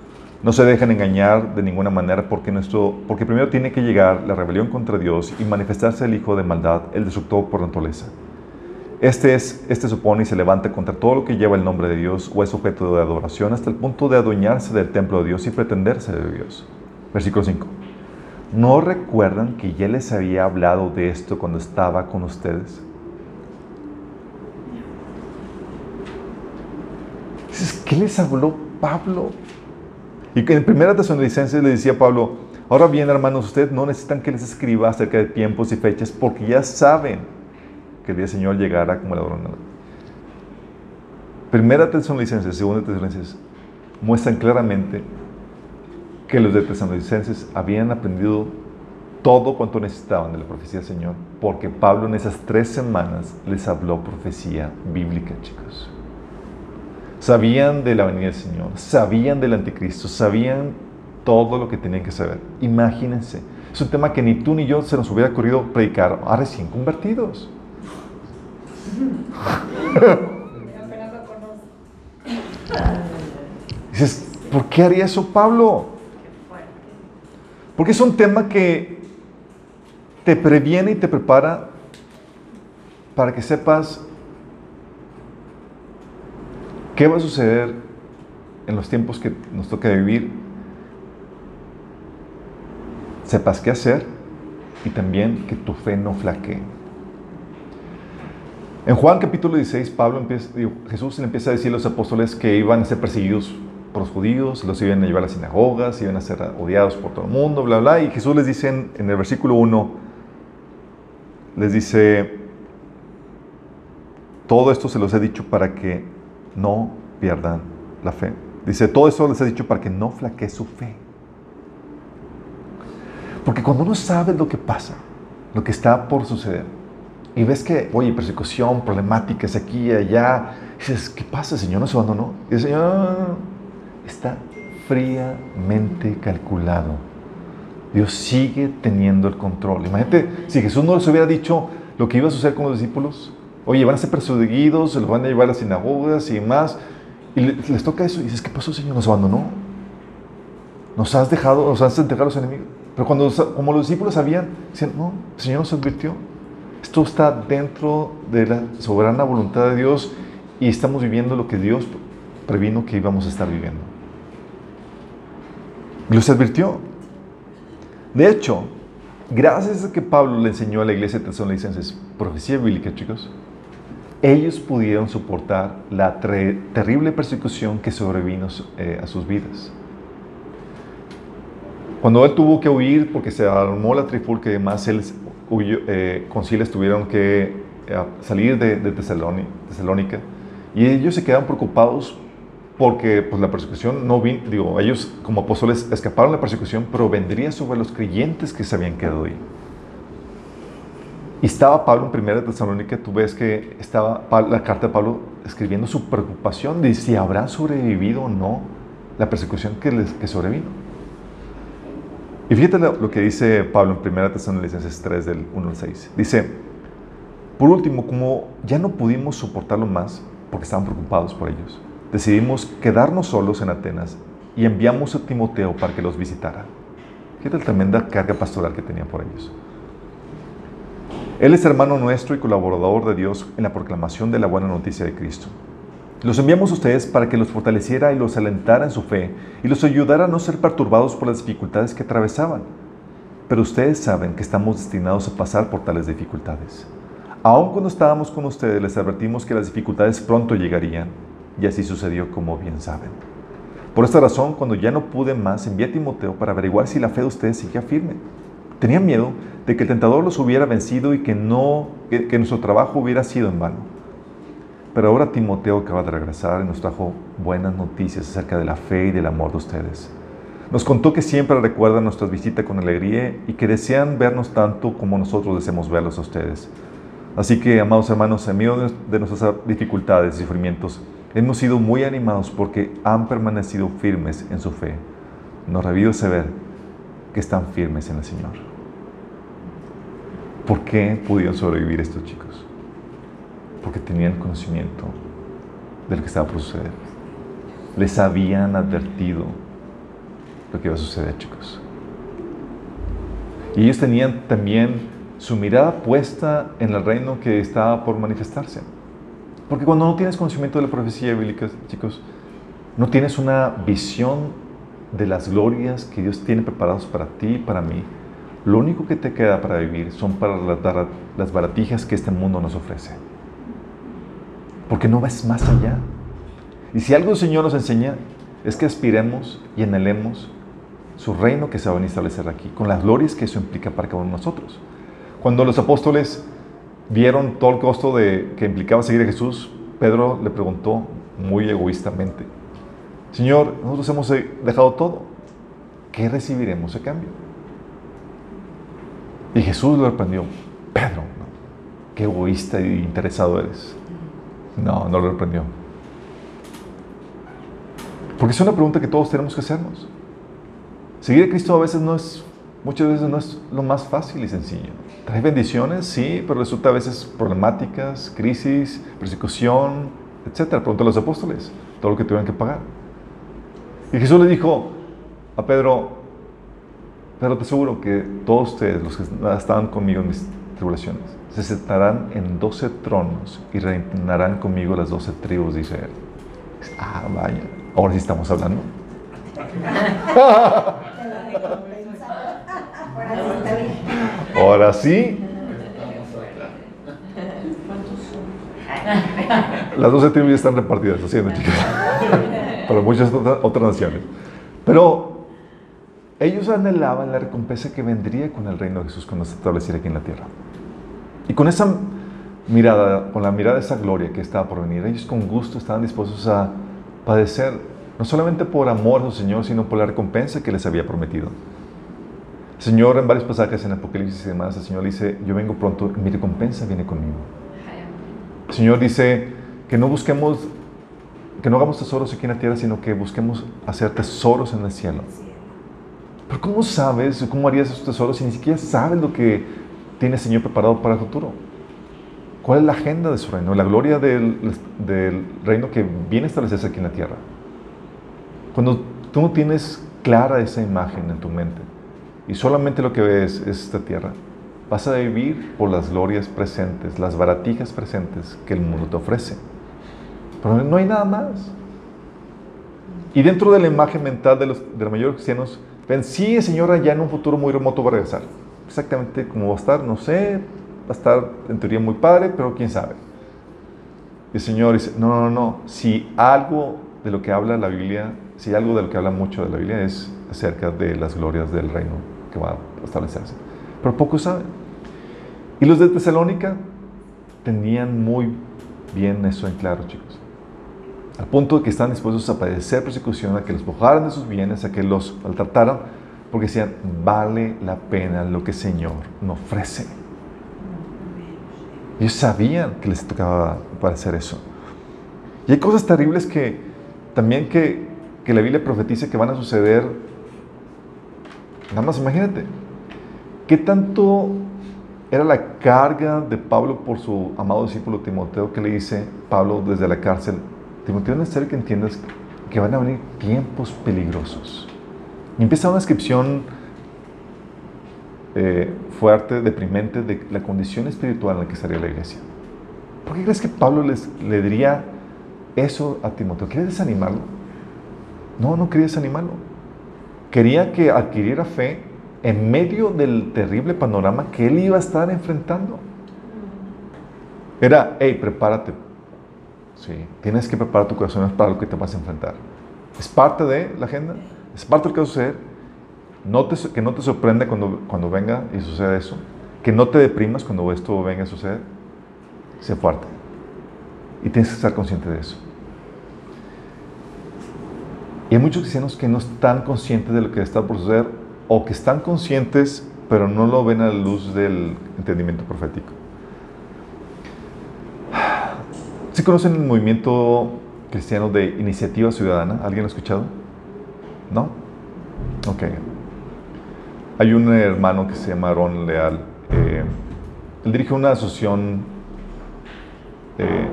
no se dejan engañar de ninguna manera porque, nuestro, porque primero tiene que llegar la rebelión contra Dios y manifestarse el hijo de maldad, el destructor por naturaleza. Este, es, este supone y se levanta contra todo lo que lleva el nombre de Dios o es objeto de adoración hasta el punto de adueñarse del templo de Dios y pretenderse de Dios. Versículo 5. ¿No recuerdan que ya les había hablado de esto cuando estaba con ustedes? ¿Qué les habló Pablo? Y en primera Tesalonicenses le decía Pablo, ahora bien hermanos, ustedes no necesitan que les escriba acerca de tiempos y fechas porque ya saben que el día del Señor llegará como la hora. Primera Tesalonicenses, segunda Tesalonicenses, muestran claramente que los de Tesalonicenses habían aprendido todo cuanto necesitaban de la profecía del Señor, porque Pablo en esas tres semanas les habló profecía bíblica, chicos. Sabían de la venida del Señor, sabían del anticristo, sabían todo lo que tenían que saber. Imagínense, es un tema que ni tú ni yo se nos hubiera ocurrido predicar a recién convertidos. Dices, ¿por qué haría eso Pablo? Porque es un tema que te previene y te prepara para que sepas ¿Qué va a suceder en los tiempos que nos toca vivir? Sepas qué hacer y también que tu fe no flaquee. En Juan capítulo 16, Pablo empieza, Jesús le empieza a decir a los apóstoles que iban a ser perseguidos por los judíos, los iban a llevar a las sinagogas, iban a ser odiados por todo el mundo, bla, bla. Y Jesús les dice en, el versículo 1, les dice, todo esto se los he dicho para que no pierdan la fe. Dice, todo eso les he dicho para que no flaquee su fe. Porque cuando uno sabe lo que pasa, lo que está por suceder, y ves que, oye, persecución, problemáticas aquí allá, dices, ¿qué pasa? Señor no se abandonó. Y el Señor está fríamente calculado. Dios sigue teniendo el control. Imagínate, si Jesús no les hubiera dicho lo que iba a suceder con los discípulos, Oye, van a ser perseguidos, se los van a llevar a las sinagogas y demás. Y les toca eso y dices, ¿qué pasó, Señor? Nos abandonó. Nos has dejado, nos has entregado a los enemigos. Pero cuando, como los discípulos sabían, decían, no, el Señor nos advirtió. Esto está dentro de la soberana voluntad de Dios y estamos viviendo lo que Dios previno que íbamos a estar viviendo. Y los advirtió. De hecho, gracias a que Pablo le enseñó a la iglesia de Tesalonicenses profecía bíblica, chicos, ellos pudieron soportar la terrible persecución que sobrevino eh, a sus vidas. Cuando él tuvo que huir porque se armó la trifulca y demás, él eh, con Silas tuvieron que eh, salir de, Tesalónica y ellos se quedaron preocupados porque pues, la persecución no vino, digo, ellos como apóstoles escaparon la persecución, pero vendría sobre los creyentes que se habían quedado ahí. Y estaba Pablo en primera Tesalónica, tú ves que estaba la carta de Pablo escribiendo su preocupación de si habrán sobrevivido o no la persecución que, les, que sobrevino. Y fíjate lo, que dice Pablo en primera Tesalonicenses 3 del 1 al 6. Dice, por último, como ya no pudimos soportarlo más, porque estaban preocupados por ellos, decidimos quedarnos solos en Atenas y enviamos a Timoteo para que los visitara. Fíjate la tremenda carga pastoral que tenía por ellos. Él es hermano nuestro y colaborador de Dios en la proclamación de la buena noticia de Cristo. Los enviamos a ustedes para que los fortaleciera y los alentara en su fe y los ayudara a no ser perturbados por las dificultades que atravesaban. Pero ustedes saben que estamos destinados a pasar por tales dificultades. Aun cuando estábamos con ustedes les advertimos que las dificultades pronto llegarían y así sucedió como bien saben. Por esta razón, cuando ya no pude más, envié a Timoteo para averiguar si la fe de ustedes seguía firme. Tenía miedo de que el tentador los hubiera vencido y que, no, que, nuestro trabajo hubiera sido en vano. Pero ahora Timoteo acaba de regresar y nos trajo buenas noticias acerca de la fe y del amor de ustedes. Nos contó que siempre recuerdan nuestras visitas con alegría y que desean vernos tanto como nosotros deseamos verlos a ustedes. Así que, amados hermanos, en medio de nuestras dificultades y sufrimientos, hemos sido muy animados porque han permanecido firmes en su fe. Nos revive saber que están firmes en el Señor. ¿Por qué pudieron sobrevivir estos chicos? Porque tenían conocimiento de lo que estaba por suceder. Les habían advertido lo que iba a suceder, chicos. Y ellos tenían también su mirada puesta en el reino que estaba por manifestarse. Porque cuando no tienes conocimiento de la profecía bíblica, chicos, no tienes una visión de las glorias que Dios tiene preparadas para ti y para mí, lo único que te queda para vivir son para las baratijas que este mundo nos ofrece. Porque no ves más allá. Y si algo el Señor nos enseña es que aspiremos y anhelemos su reino que se va a establecer aquí, con las glorias que eso implica para cada uno de nosotros. Cuando los apóstoles vieron todo el costo de, que implicaba seguir a Jesús, Pedro le preguntó muy egoístamente, Señor, nosotros hemos dejado todo, ¿qué recibiremos a cambio? Y Jesús lo reprendió, Pedro, qué egoísta y interesado eres. No, no lo reprendió. Porque es una pregunta que todos tenemos que hacernos. Seguir a Cristo a veces no es, muchas veces no es lo más fácil y sencillo. Trae bendiciones, sí, pero resulta a veces problemáticas, crisis, persecución, etc. Pregunta a los apóstoles, todo lo que tuvieron que pagar. Y Jesús le dijo a Pedro, pero te aseguro que todos ustedes, los que estaban conmigo en mis tribulaciones, se sentarán en doce tronos y reinarán conmigo las doce tribus de Israel. Ah, vaya, ahora sí estamos hablando. Ahora sí. Las doce tribus ya están repartidas, chicos, para muchas otras naciones. Pero ellos anhelaban la recompensa que vendría con el reino de Jesús cuando se estableciera aquí en la tierra. Y con esa mirada, con la mirada de esa gloria que estaba por venir, ellos con gusto estaban dispuestos a padecer, no solamente por amor a su Señor, sino por la recompensa que les había prometido. El Señor en varios pasajes en Apocalipsis y demás, el Señor dice, yo vengo pronto, mi recompensa viene conmigo. El Señor dice que no busquemos, que no hagamos tesoros aquí en la tierra, sino que busquemos hacer tesoros en el cielo. Pero ¿cómo sabes, cómo harías esos tesoros si ni siquiera sabes lo que tiene el Señor preparado para el futuro? ¿Cuál es la agenda de su reino? La gloria del, del reino que viene a establecerse aquí en la tierra. Cuando tú no tienes clara esa imagen en tu mente y solamente lo que ves es esta tierra, vas a vivir por las glorias presentes, las baratijas presentes que el mundo te ofrece. Pero no hay nada más. Y dentro de la imagen mental de los, de los mayores cristianos, ven, sí, el Señor ya en un futuro muy remoto va a regresar. Exactamente cómo va a estar, no sé, va a estar en teoría muy padre, pero quién sabe. Y el Señor dice, no, no, no, si algo de lo que habla la Biblia, si algo de lo que habla mucho de la Biblia es acerca de las glorias del reino que va a establecerse. Pero pocos saben. Y los de Tesalónica tenían muy bien eso en claro, chicos. Al punto de que están dispuestos a padecer persecución, a que los mojaran de sus bienes, a que los maltrataran, porque decían, vale la pena lo que el Señor nos ofrece. Ellos sabían que les tocaba padecer eso. Y hay cosas terribles que también que, que la Biblia profetiza que van a suceder. Nada más imagínate, ¿qué tanto era la carga de Pablo por su amado discípulo Timoteo que le dice Pablo desde la cárcel? Timoteo, es necesario que entiendas que van a venir tiempos peligrosos. Y empieza una descripción eh, fuerte, deprimente de la condición espiritual en la que estaría la iglesia. ¿Por qué crees que Pablo les, le diría eso a Timoteo? ¿Quería desanimarlo? No, no quería desanimarlo. Quería que adquiriera fe en medio del terrible panorama que él iba a estar enfrentando. Era, hey, prepárate. Sí, tienes que preparar tu corazón para lo que te vas a enfrentar. Es parte de la agenda, es parte de lo que va a suceder. No que no te sorprenda cuando, cuando venga y suceda eso. Que no te deprimas cuando esto venga a suceder. Sé fuerte. Y tienes que estar consciente de eso. Y hay muchos cristianos que no están conscientes de lo que está por suceder o que están conscientes pero no lo ven a la luz del entendimiento profético. ¿Sí conocen el movimiento cristiano de iniciativa ciudadana? ¿Alguien lo ha escuchado? ¿No? Ok. Hay un hermano que se llama Aaron Leal. Eh, él dirige una asociación eh,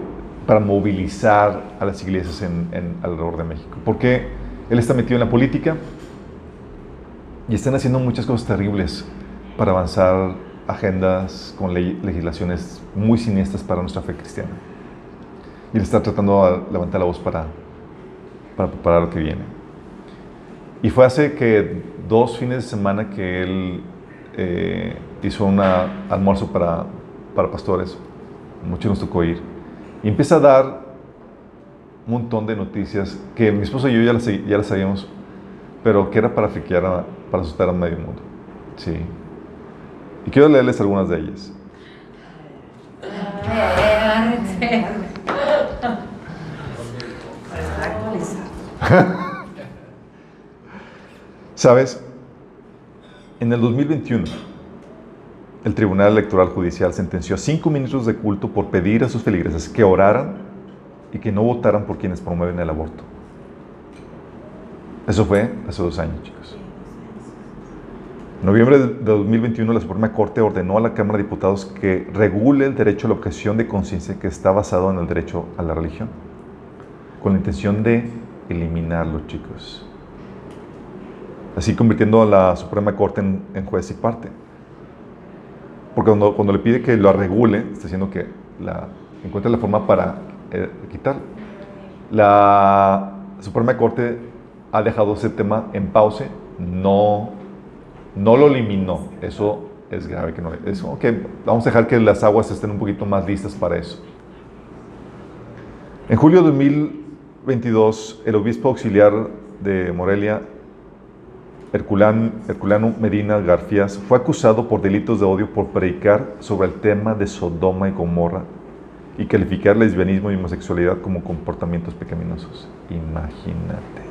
para movilizar a las iglesias en, en, alrededor de México. Porque él está metido en la política y están haciendo muchas cosas terribles para avanzar agendas con legislaciones muy siniestras para nuestra fe cristiana. Y él está tratando de levantar la voz para, para preparar lo que viene. Y fue hace que dos fines de semana que él eh, hizo un almuerzo para, para pastores. Muchos nos tocó ir. Y empieza a dar un montón de noticias que mi esposo y yo ya las, ya las sabíamos, pero que era para friquear, a, para asustar a medio mundo. Sí. Y quiero leerles algunas de ellas. ¿Sabes? En el 2021, el Tribunal Electoral Judicial sentenció a cinco ministros de culto por pedir a sus feligreses que oraran y que no votaran por quienes promueven el aborto. Eso fue hace dos años, chicos. En noviembre de 2021, la Suprema Corte ordenó a la Cámara de Diputados que regule el derecho a la objeción de conciencia que está basado en el derecho a la religión, con la intención de eliminarlo, chicos así convirtiendo a la Suprema Corte en, juez y parte. Porque cuando, cuando, le pide que lo regule, está diciendo que la, encuentre la forma para eh. La Suprema Corte ha dejado ese tema en pausa, no, no lo eliminó. Eso es grave que no. Es, vamos a dejar que las aguas estén un poquito más listas para eso. En julio de 2022, el obispo auxiliar de Morelia Herculano Medina Garfias fue acusado por delitos de odio por predicar sobre el tema de Sodoma y Gomorra y calificar lesbianismo y homosexualidad como comportamientos pecaminosos. Imagínate.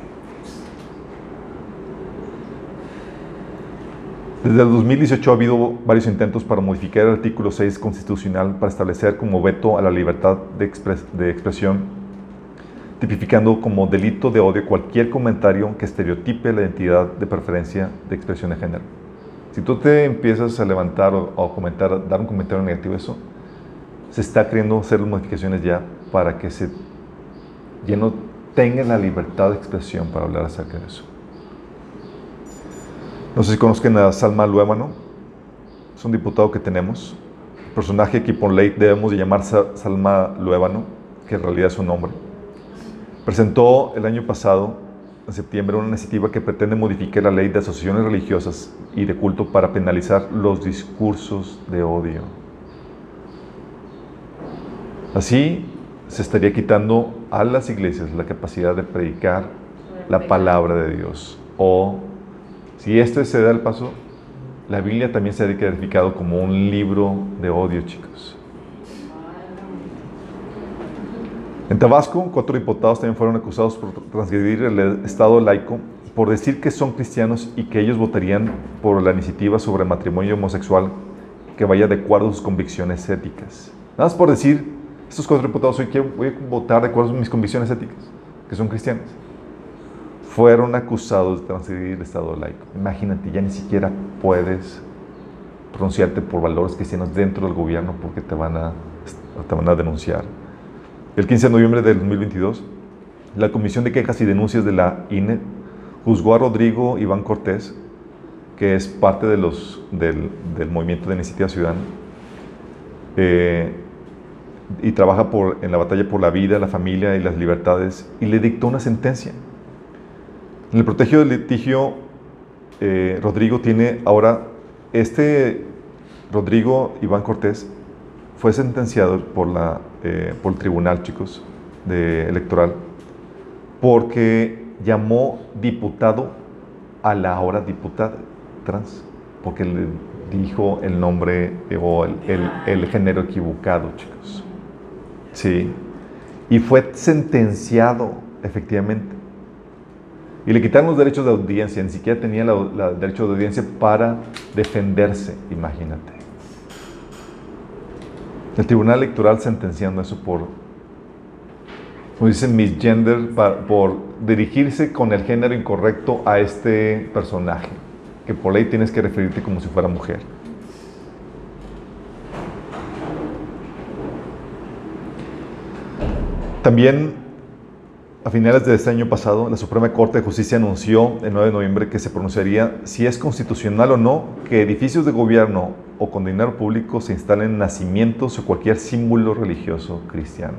Desde el 2018 ha habido varios intentos para modificar el artículo 6 constitucional para establecer como veto a la libertad de expresión tipificando como delito de odio cualquier comentario que estereotipe la identidad de preferencia de expresión de género. Si tú te empiezas a levantar o, a comentar, dar un comentario negativo eso, se está queriendo hacer modificaciones ya para que se ya no tenga la libertad de expresión para hablar acerca de eso. No sé si conozcan a Salma Luémano, es un diputado que tenemos, personaje que por ley debemos de llamar Salma Luébano, que en realidad es su nombre. Presentó el año pasado, en septiembre, una iniciativa que pretende modificar la ley de asociaciones religiosas y de culto para penalizar los discursos de odio. Así se estaría quitando a las iglesias la capacidad de predicar la palabra de Dios. O si este se da el paso, la Biblia también se ha calificado como un libro de odio, chicos. En Tabasco, cuatro diputados también fueron acusados por transgredir el Estado laico por decir que son cristianos y que ellos votarían por la iniciativa sobre matrimonio homosexual que vaya de acuerdo a sus convicciones éticas. Nada más por decir, estos cuatro diputados hoy quiero, voy a votar de acuerdo a mis convicciones éticas, que son cristianos fueron acusados de transgredir el Estado laico. Imagínate, ya ni siquiera puedes pronunciarte por valores cristianos dentro del gobierno porque te van a, te van a denunciar. El 15 de noviembre del 2022, la Comisión de Quejas y Denuncias de la INE juzgó a Rodrigo Iván Cortés, que es parte del, movimiento de Iniciativa Ciudadana, eh, y trabaja en la batalla por la vida, la familia y las libertades, y le dictó una sentencia. En el protegio del litigio, eh, Rodrigo tiene ahora, este Rodrigo Iván Cortés fue sentenciado por, la, eh, por el tribunal, chicos, de, electoral, porque llamó diputado a la ahora diputada trans, porque le dijo el nombre o el, el género equivocado, chicos. Sí. Y fue sentenciado, efectivamente. Y le quitaron los derechos de audiencia, ni siquiera tenía el derecho de audiencia para defenderse, imagínate. El Tribunal Electoral sentenciando eso por, como dicen misgender, por dirigirse con el género incorrecto a este personaje, que por ley tienes que referirte como si fuera mujer. También a finales de este año pasado, la Suprema Corte de Justicia anunció el 9 de noviembre que se pronunciaría si es constitucional o no que edificios de gobierno o con dinero público se instalen nacimientos o cualquier símbolo religioso cristiano.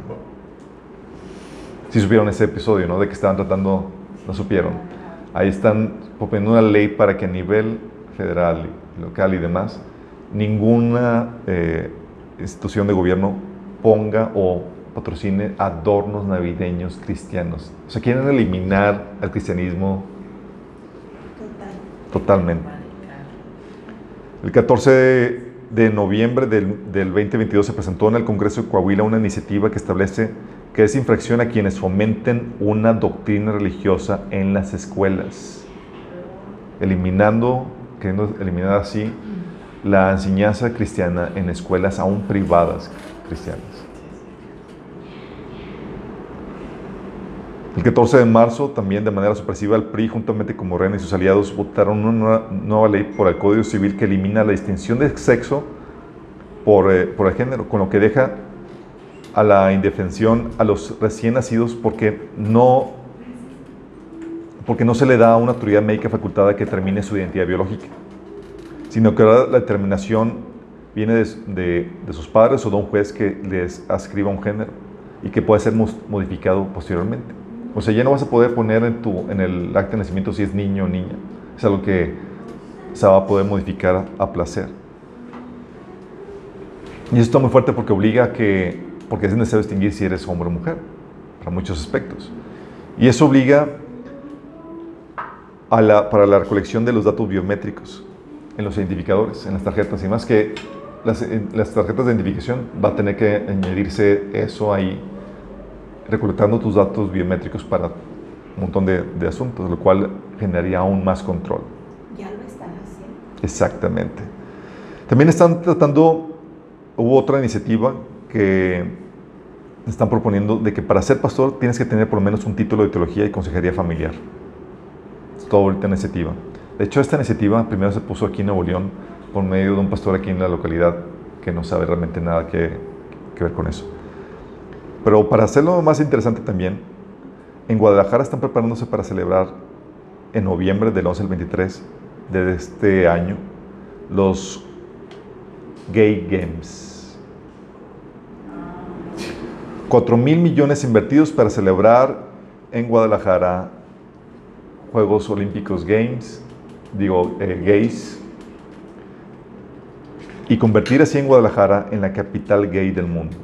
Si supieron ese episodio, ¿no? De que estaban tratando, no supieron. Ahí están proponiendo una ley para que a nivel federal, local y demás, ninguna eh, institución de gobierno ponga o patrocine adornos navideños cristianos. O sea, quieren eliminar el cristianismo totalmente. El 14 de noviembre del, 2022 se presentó en el Congreso de Coahuila una iniciativa que establece que es infracción a quienes fomenten una doctrina religiosa en las escuelas, eliminando, queriendo eliminar así la enseñanza cristiana en escuelas aún privadas cristianas. El 14 de marzo, también de manera supresiva, el PRI, juntamente con Morena y sus aliados, votaron una nueva ley por el Código Civil que elimina la distinción de sexo por, eh, por el género, con lo que deja a la indefensión a los recién nacidos porque no, porque no se le da una autoridad médica facultada que determine su identidad biológica, sino que la determinación viene de, de, de sus padres o de un juez que les ascriba un género y que puede ser modificado posteriormente. O sea, ya no vas a poder poner en, tu, en el acta de nacimiento si es niño o niña. Es algo que se va a poder modificar a placer. Y eso está muy fuerte porque obliga a que, porque es necesario distinguir si eres hombre o mujer, para muchos aspectos. Y eso obliga a la, para la recolección de los datos biométricos en los identificadores, en las tarjetas y más, que las, las tarjetas de identificación va a tener que añadirse eso ahí recolectando tus datos biométricos para un montón de, de, asuntos, lo cual generaría aún más control. Ya lo están haciendo. Exactamente. También están tratando, hubo otra iniciativa que están proponiendo de que para ser pastor tienes que tener por lo menos un título de teología y consejería familiar. Es toda ahorita iniciativa. De hecho, esta iniciativa primero se puso aquí en Nuevo León por medio de un pastor aquí en la localidad que no sabe realmente nada que, que ver con eso. Pero para hacerlo más interesante también, en Guadalajara están preparándose para celebrar en noviembre del 11 al 23 de este año los Gay Games. 4 mil millones invertidos para celebrar en Guadalajara Juegos Olímpicos Games, digo, eh, gays, y convertir así en Guadalajara en la capital gay del mundo.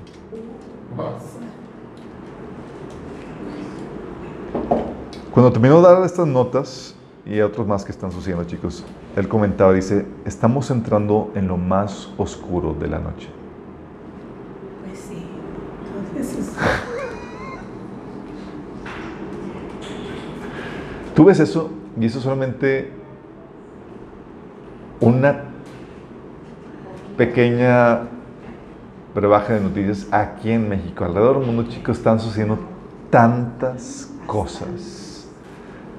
Cuando terminó de dar estas notas, y otros más que están sucediendo, chicos, él comentaba, dice, estamos entrando en lo más oscuro de la noche. Pues sí. Entonces, Tú ves eso y eso es solamente una pequeña brebaje de noticias aquí en México. Alrededor del mundo, chicos, están sucediendo tantas cosas,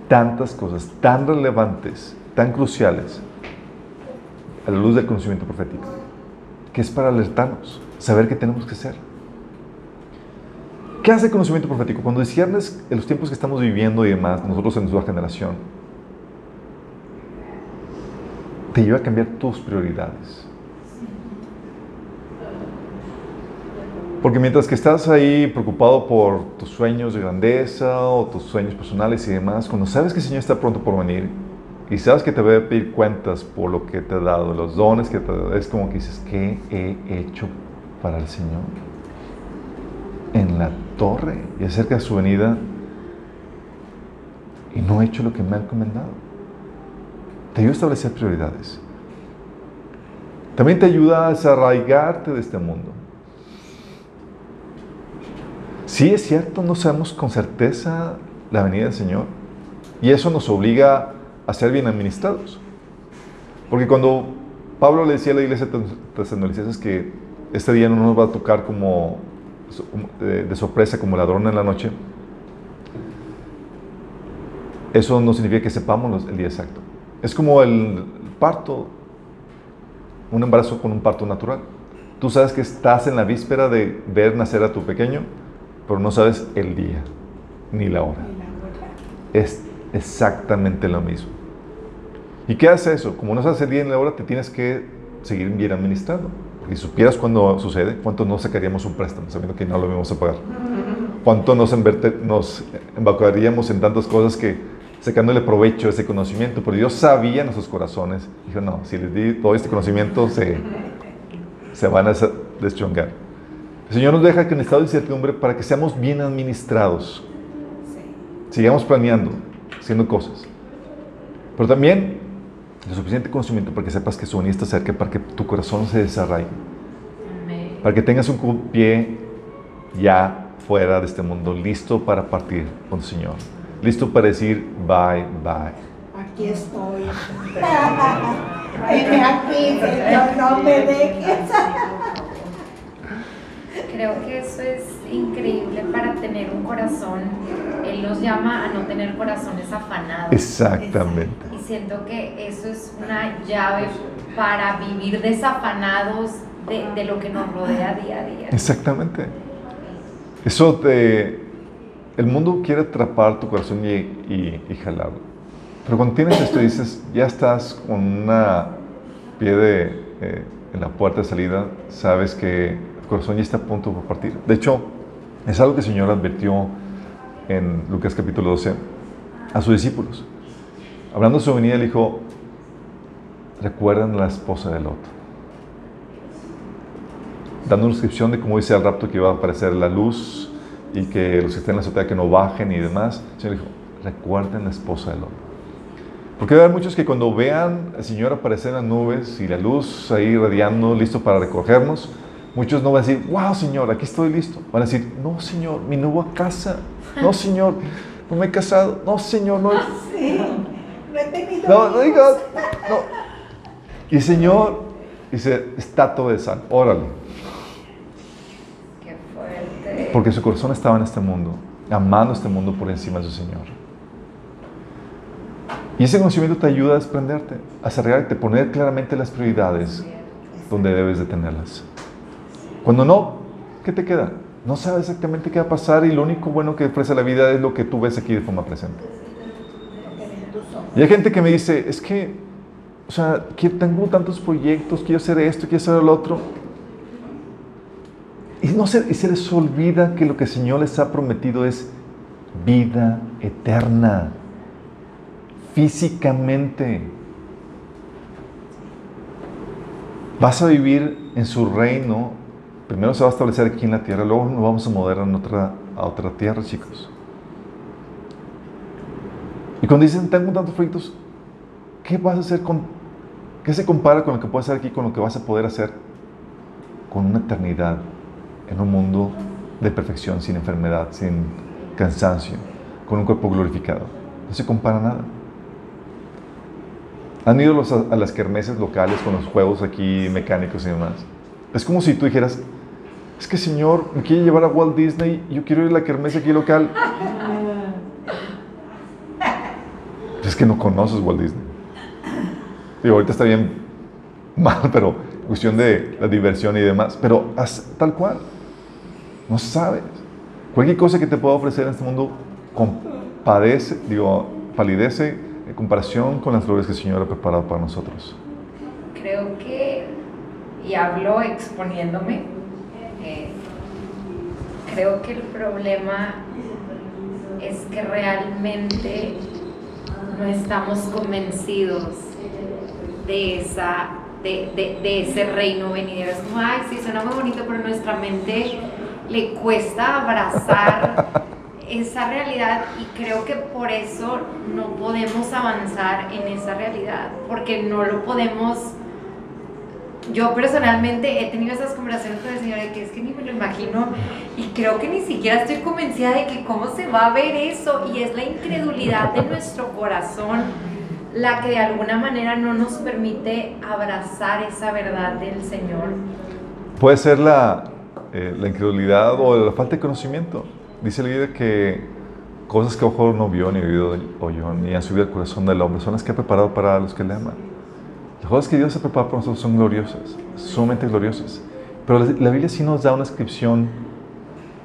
tantas cosas tan relevantes, tan cruciales a la luz del conocimiento profético, que es para alertarnos, saber qué tenemos que hacer. ¿Qué hace el conocimiento profético? Cuando disiernes en los tiempos que estamos viviendo y demás, nosotros en nuestra generación, te lleva a cambiar tus prioridades. Porque mientras que estás ahí preocupado por tus sueños de grandeza o tus sueños personales y demás, cuando sabes que el Señor está pronto por venir y sabes que te va a pedir cuentas por lo que te ha dado, los dones que te ha dado, es como que dices, ¿qué he hecho para el Señor? En la torre y acerca de su venida y no he hecho lo que me ha encomendado. Te ayuda a establecer prioridades. También te ayuda a desarraigarte de este mundo. Sí es cierto, no sabemos con certeza la venida del Señor. Y eso nos obliga a ser bien administrados. Porque cuando Pablo le decía a la iglesia de Tesalonicenses que este día no nos va a tocar como de, de sorpresa, como ladrón en la noche, eso no significa que sepamos el día exacto. Es como el parto, un embarazo con un parto natural. Tú sabes que estás en la víspera de ver nacer a tu pequeño, pero no sabes el día ni la hora. Es exactamente lo mismo. ¿Y qué hace eso? Como no sabes el día ni la hora, te tienes que seguir bien administrando. Y si supieras cuándo sucede, cuánto no sacaríamos un préstamo sabiendo que no lo vamos a pagar. Cuánto nos, nos embarcaríamos en tantas cosas que sacándole provecho a ese conocimiento. Pero Dios sabía en nuestros corazones. Dijo, no, si les di todo este conocimiento, se, se van a des- deschongar. El Señor nos deja que en estado de incertidumbre para que seamos bien administrados. Sigamos planeando, haciendo cosas. Pero también el suficiente conocimiento para que sepas que su venida está cerca, para que tu corazón se desarraigue, para que tengas un pie ya fuera de este mundo, listo para partir con el Señor, listo para decir bye, bye. Aquí estoy. Aquí, Señor, no me dejes. Creo que eso es increíble para tener un corazón. Él nos llama a no tener corazones afanados. Exactamente. Y siento que eso es una llave para vivir desafanados de, de lo que nos rodea día a día. Exactamente. Eso te... El mundo quiere atrapar tu corazón y, y, y jalarlo. Pero cuando tienes esto y dices, ya estás con una pie de, eh, en la puerta de salida, sabes que corazón ya está a punto de partir. De hecho, es algo que el Señor advirtió en Lucas capítulo 12 a sus discípulos. Hablando de su venida, le dijo, recuerden a la esposa de Lot dando una descripción de cómo dice el rapto que iba a aparecer la luz y que los que estén en la azotea que no bajen y demás. El Señor dijo, recuerden la esposa del hombre. Porque a haber muchos que cuando vean al Señor aparecer las nubes y la luz ahí radiando, listo para recogernos, muchos no van a decir, wow, Señor, aquí estoy listo. Van a decir, no, Señor, mi nueva casa. No, Señor, no me he casado. No, Señor, no. Sí. No he tenido. No, no digas, no. Y Señor dice, está todo de sal, órale. Qué fuerte. Porque su corazón estaba en este mundo, amando este mundo por encima de su Señor. Y ese conocimiento te ayuda a desprenderte, a cerrarte, poner claramente las prioridades donde debes de tenerlas. Cuando no, ¿qué te queda? No sabes exactamente qué va a pasar y lo único bueno que ofrece la vida es lo que tú ves aquí de forma presente. Y hay gente que me dice, es que, o sea, tengo tantos proyectos, quiero hacer esto, quiero hacer lo otro. Y, no se, y se les olvida que lo que el Señor les ha prometido es vida eterna, físicamente. Vas a vivir en su reino. Primero se va a establecer aquí en la tierra, luego nos vamos a mover en otra, a otra tierra, chicos. Y cuando dicen, tengo tantos proyectos, ¿qué vas a hacer con, qué se compara con lo que puedes hacer aquí, con lo que vas a poder hacer con una eternidad en un mundo de perfección, sin enfermedad, sin cansancio, con un cuerpo glorificado? No se compara nada. Han ido los- a las kermeses locales con los juegos aquí mecánicos y demás. Es como si tú dijeras, es que señor, me quiere llevar a Walt Disney, yo quiero ir a la kermés aquí local. Es que no conoces Walt Disney. Digo, ahorita está bien mal, pero cuestión de la diversión y demás. Pero haz tal cual. No sabes. Cualquier cosa que te pueda ofrecer en este mundo compadece, digo, palidece en comparación con las glorias que el Señor ha preparado para nosotros. Creo que, y hablo exponiéndome, creo que el problema es que realmente no estamos convencidos de, esa, de, de- de ese reino venidero. Es como, ay, sí, suena muy bonito, pero nuestra mente le cuesta abrazar esa realidad y creo que por eso no podemos avanzar en esa realidad, porque no lo podemos yo personalmente he tenido esas conversaciones con el Señor de que es que ni me lo imagino y creo que ni siquiera estoy convencida de que cómo se va a ver eso y es la incredulidad de nuestro corazón la que de alguna manera no nos permite abrazar esa verdad del Señor. Puede ser la, eh, la incredulidad o la falta de conocimiento. Dice la Biblia que cosas que ojo no vio, ni oído oyó, ni han subido al corazón del hombre, son las que ha preparado para los que le aman. Las cosas que Dios ha preparado para nosotros son gloriosas, sumamente gloriosas. Pero la, Biblia sí nos da una descripción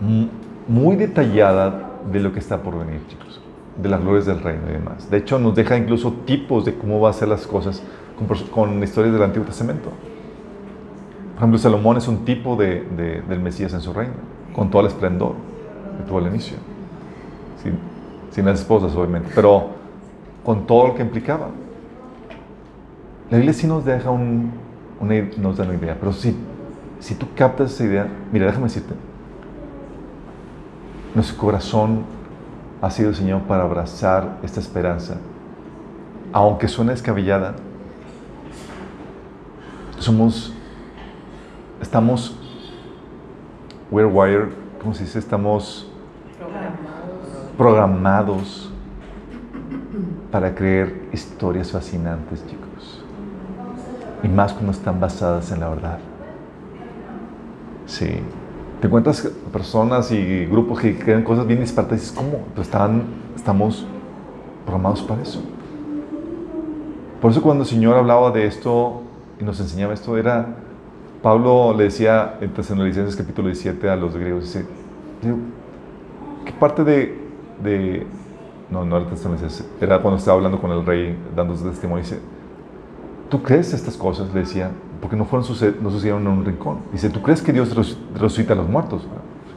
mu- muy detallada de lo que está por venir, chicos, de las glorias del reino y demás. De hecho, nos deja incluso tipos de cómo va a ser las cosas con, con historias del Antiguo Testamento. Por ejemplo, Salomón es un tipo de, de- del Mesías en su reino, con todo el esplendor que tuvo al inicio. Sin, sin las esposas, obviamente, pero con todo lo que implicaba. La Biblia sí nos deja un, una, nos da una idea, pero si, si tú captas esa idea, mira, déjame decirte, nuestro corazón ha sido diseñado para abrazar esta esperanza, aunque suene descabellada, somos, estamos, we're wired, ¿cómo se dice? Estamos programados para creer historias fascinantes, chicos. Y más cuando están basadas en la verdad. Sí. Te encuentras personas y grupos que creen cosas bien disparadas y dices, ¿cómo? Pues están, estamos programados para eso. Por eso cuando el Señor hablaba de esto y nos enseñaba esto, era, Pablo le decía en Tesalonicenses capítulo 17 a los griegos, dice, ¿qué parte de, de no, no era Tesalonicenses, era cuando estaba hablando con el rey, dando su testimonio, dice, ¿tú crees estas cosas? Le decía, porque no, fueron no sucedieron en un rincón. Dice, ¿tú crees que Dios res- resucita a los muertos?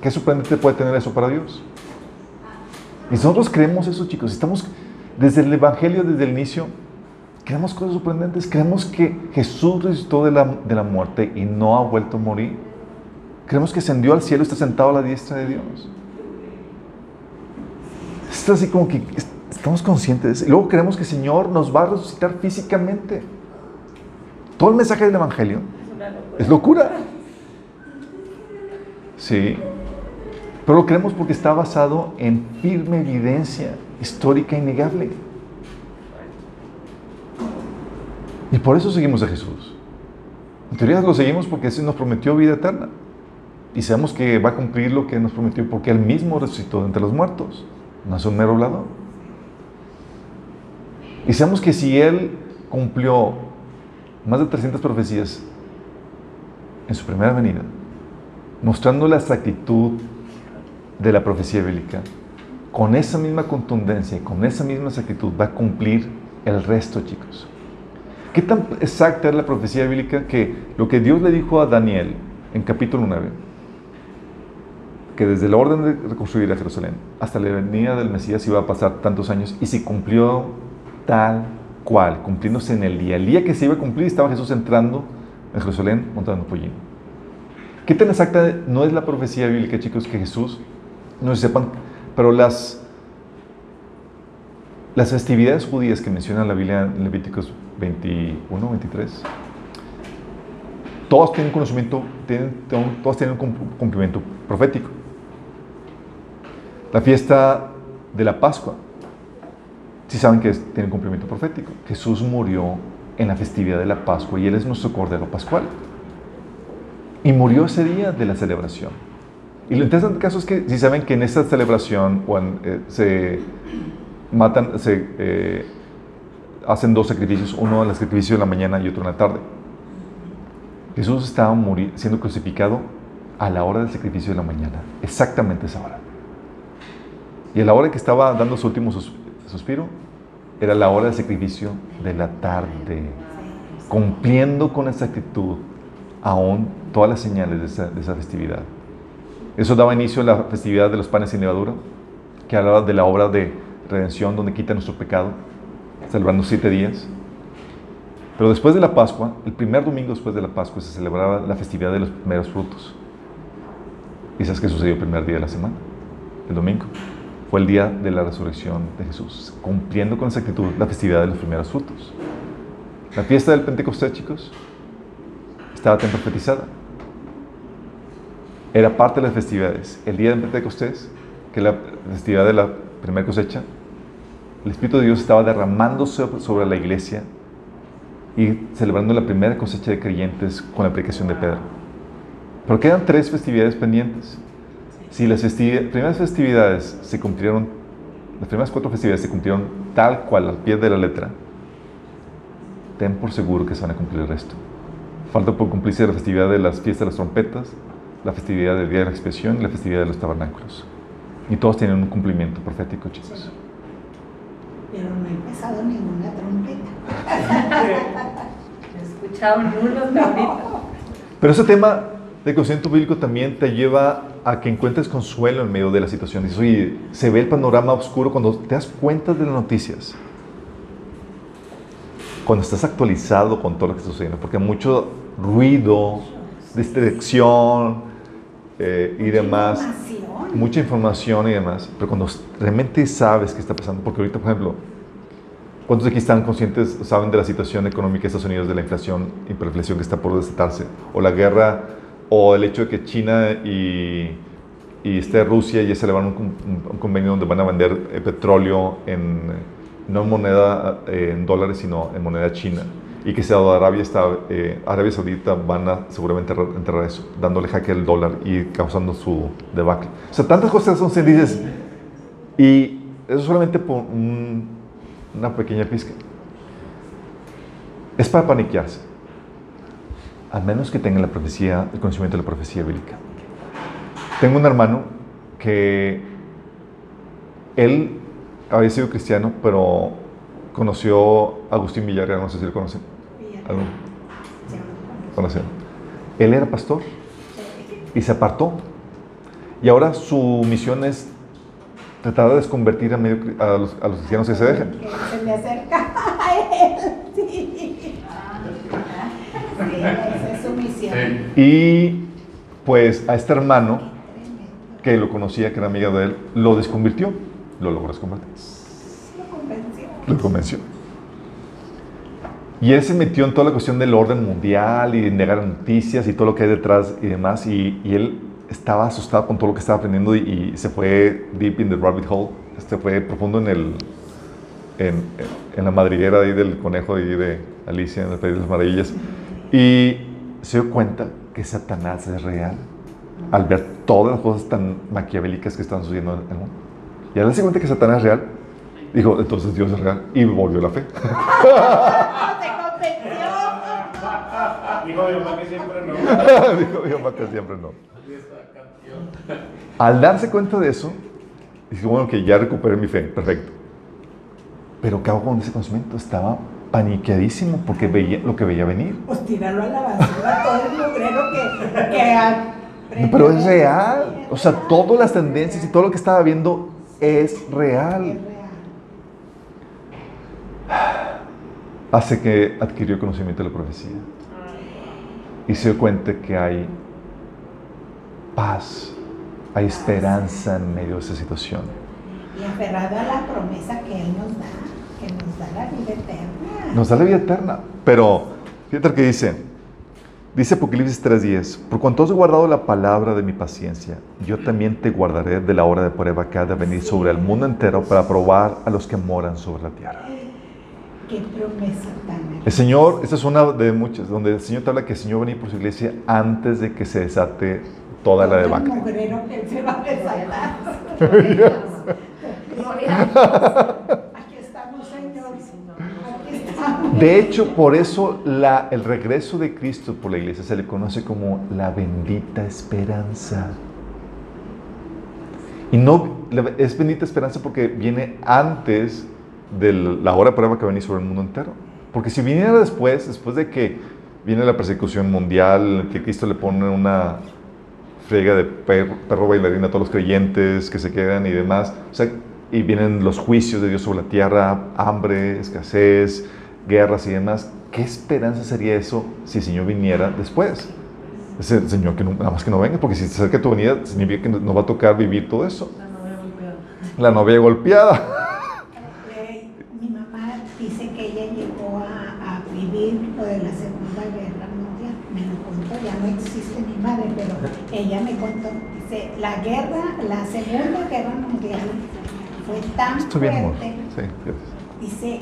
¿Qué sorprendente puede tener eso para Dios? Y nosotros creemos eso, chicos. Estamos desde el Evangelio, desde el inicio, creemos cosas sorprendentes. Creemos que Jesús resucitó de la, de la muerte y no ha vuelto a morir. Creemos que ascendió al cielo y está sentado a la diestra de Dios. Es así como que est- estamos conscientes de eso. Y luego creemos que el Señor nos va a resucitar físicamente. Todo el mensaje del Evangelio es locura. Sí. Pero lo creemos porque está basado en firme evidencia histórica innegable. Y por eso seguimos a Jesús. En teoría lo seguimos porque Jesús nos prometió vida eterna. Y sabemos que va a cumplir lo que nos prometió porque Él mismo resucitó de entre los muertos. No es un mero hablador. Y sabemos que si Él cumplió más de 300 profecías en su primera venida, mostrando la exactitud de la profecía bíblica, con esa misma contundencia y con esa misma exactitud va a cumplir el resto, chicos. ¿Qué tan exacta es la profecía bíblica que lo que Dios le dijo a Daniel en capítulo 9, que desde la orden de reconstruir a Jerusalén hasta la venida del Mesías iba a pasar tantos años y se cumplió tal cual, cumpliéndose en el día. El día que se iba a cumplir estaba Jesús entrando en Jerusalén montando un pollino. ¿Qué tan exacta no es la profecía bíblica, chicos, que Jesús, no se sepan, pero las, las festividades judías que menciona la Biblia en Levíticos 21, 23, todos tienen conocimiento, todos tienen un cumplimiento profético. La fiesta de la Pascua, si saben que tiene un cumplimiento profético. Jesús murió en la festividad de la Pascua y Él es nuestro Cordero Pascual. Y murió ese día de la celebración. Y lo interesante caso es que si saben que en esta celebración eh, se matan, se eh, hacen dos sacrificios, uno el sacrificio de la mañana y otro en la tarde. Jesús estaba siendo crucificado a la hora del sacrificio de la mañana, exactamente esa hora. Y a la hora que estaba dando su último era la hora del sacrificio de la tarde, cumpliendo con exactitud aún todas las señales de esa, festividad. Eso daba inicio a la festividad de los panes sin levadura, que hablaba de la obra de redención donde quita nuestro pecado, celebrando siete días. Pero después de la Pascua, el primer domingo después de la Pascua, se celebraba la festividad de los primeros frutos. ¿Y sabes qué sucedió el primer día de la semana? El domingo el día de la resurrección de Jesús, cumpliendo con exactitud la festividad de los primeros frutos. La fiesta del Pentecostés, chicos, estaba tan profetizada. Era parte de las festividades. El día del Pentecostés, que es la festividad de la primera cosecha, el Espíritu de Dios estaba derramándose sobre la iglesia y celebrando la primera cosecha de creyentes con la predicación de Pedro. Pero quedan tres festividades pendientes. Si las primeras festividades se cumplieron, las primeras cuatro festividades se cumplieron tal cual al pie de la letra, ten por seguro que se van a cumplir el resto. Falta por cumplirse la festividad de las fiestas de las trompetas, la festividad del Día de la Expiación y la festividad de los tabernáculos. Y todos tienen un cumplimiento profético, chicos. Pero no he empezado ninguna trompeta. he escuchado unos Pero ese tema de conocimiento bíblico también te lleva a que encuentres consuelo en medio de la situación. Dices, oye, se ve el panorama oscuro cuando te das cuenta de las noticias. Cuando estás actualizado con todo lo que está sucediendo, porque mucho ruido, distracción eh, y demás, mucha información y demás, pero cuando realmente sabes qué está pasando, porque ahorita, por ejemplo, ¿cuántos de aquí están conscientes, saben de la situación económica de Estados Unidos, de la inflación, hiperinflación que está por desatarse, o la guerra o el hecho de que China y, y este, Rusia ya se le van un, convenio donde van a vender eh, petróleo en, no en moneda eh, en dólares, sino en moneda china. Y que Saudi Arabia, está, eh, Arabia Saudita van a seguramente enterrar eso, dándole jaque al dólar y causando su debacle. O sea, tantas cosas son dices, y eso solamente por una pequeña pizca. Es para paniquearse a menos que tenga la profecía, el conocimiento de la profecía bíblica. Tengo un hermano que él había sido cristiano, pero conoció a Agustín Villarreal, no sé si lo conocen. ¿Conocen? Él era pastor y se apartó. Y ahora su misión es tratar de desconvertir a, medio, a, los, a los cristianos que se dejan. se me acerca a él, sí. Y pues a este hermano, que lo conocía, que era amiga de él, lo desconvirtió, lo logró desconvertir. Lo convenció. Lo convenció. Y él se metió en toda la cuestión del orden mundial y de negar noticias y todo lo que hay detrás y demás. Y, él estaba asustado con todo lo que estaba aprendiendo y, se fue deep in the rabbit hole. Este fue profundo en el en, en la madriguera ahí del conejo ahí de Alicia en el País de las Maravillas. Y se dio cuenta que Satanás es real al ver todas las cosas tan maquiavélicas que están sucediendo en el mundo. Y al darse cuenta que Satanás es real, dijo, entonces Dios es real, y volvió la fe. Dijo Dios que siempre no. Dijo Dios que siempre no. Al darse cuenta de eso, dice, bueno, que ya recuperé mi fe, perfecto. Pero ¿qué hago con ese conocimiento? Estaba paniqueadísimo porque veía lo que veía venir. Pues tíralo a la basura, todo el mugrero que, que ha- Pero es real. O sea, todas las tendencias y todo lo que estaba viendo es Es real. real. Hace que adquirió conocimiento de la profecía. Y se dio cuenta que hay paz, hay esperanza en medio de esa situación. Y aferrado a la promesa que Él nos da, que nos da la vida eterna. Nos da la vida eterna. Pero, fíjate lo que dice. Dice Apocalipsis 3.10, por cuanto has guardado la palabra de mi paciencia, yo también te guardaré de la hora de prueba que ha de venir sobre el mundo entero para probar a los que moran sobre la tierra. Qué promesa tan El Señor, esta es una de muchas, donde el Señor te habla que el Señor va a venir por su iglesia antes de que se desate toda la el debacle. Él se va a desatar. Gloria a Dios. Aquí estamos, Señor. Aquí estamos. De hecho, por eso el regreso de Cristo por la iglesia se le conoce como la bendita esperanza. Y no es bendita esperanza porque viene antes de la hora de prueba que va a venir sobre el mundo entero. Porque si viniera después, después de que viene la persecución mundial, que Cristo le pone una friega de perro, perro bailarín a todos los creyentes que se quedan y demás, y vienen los juicios de Dios sobre la tierra, hambre, escasez, guerras y demás, ¿qué esperanza sería eso si el Señor viniera después? Es el Señor que no- nada más que no venga, porque si se acerca tu venida, significa que nos va a tocar vivir todo eso. La novia golpeada. Eh, Mi mamá dice que ella llegó a, a vivir lo de la Segunda Guerra Mundial. Me lo contó, ya no existe mi madre, pero ella me contó. Dice, la guerra, la Segunda Guerra Mundial fue tan Estoy bien, amor. fuerte. Sí, gracias. Dice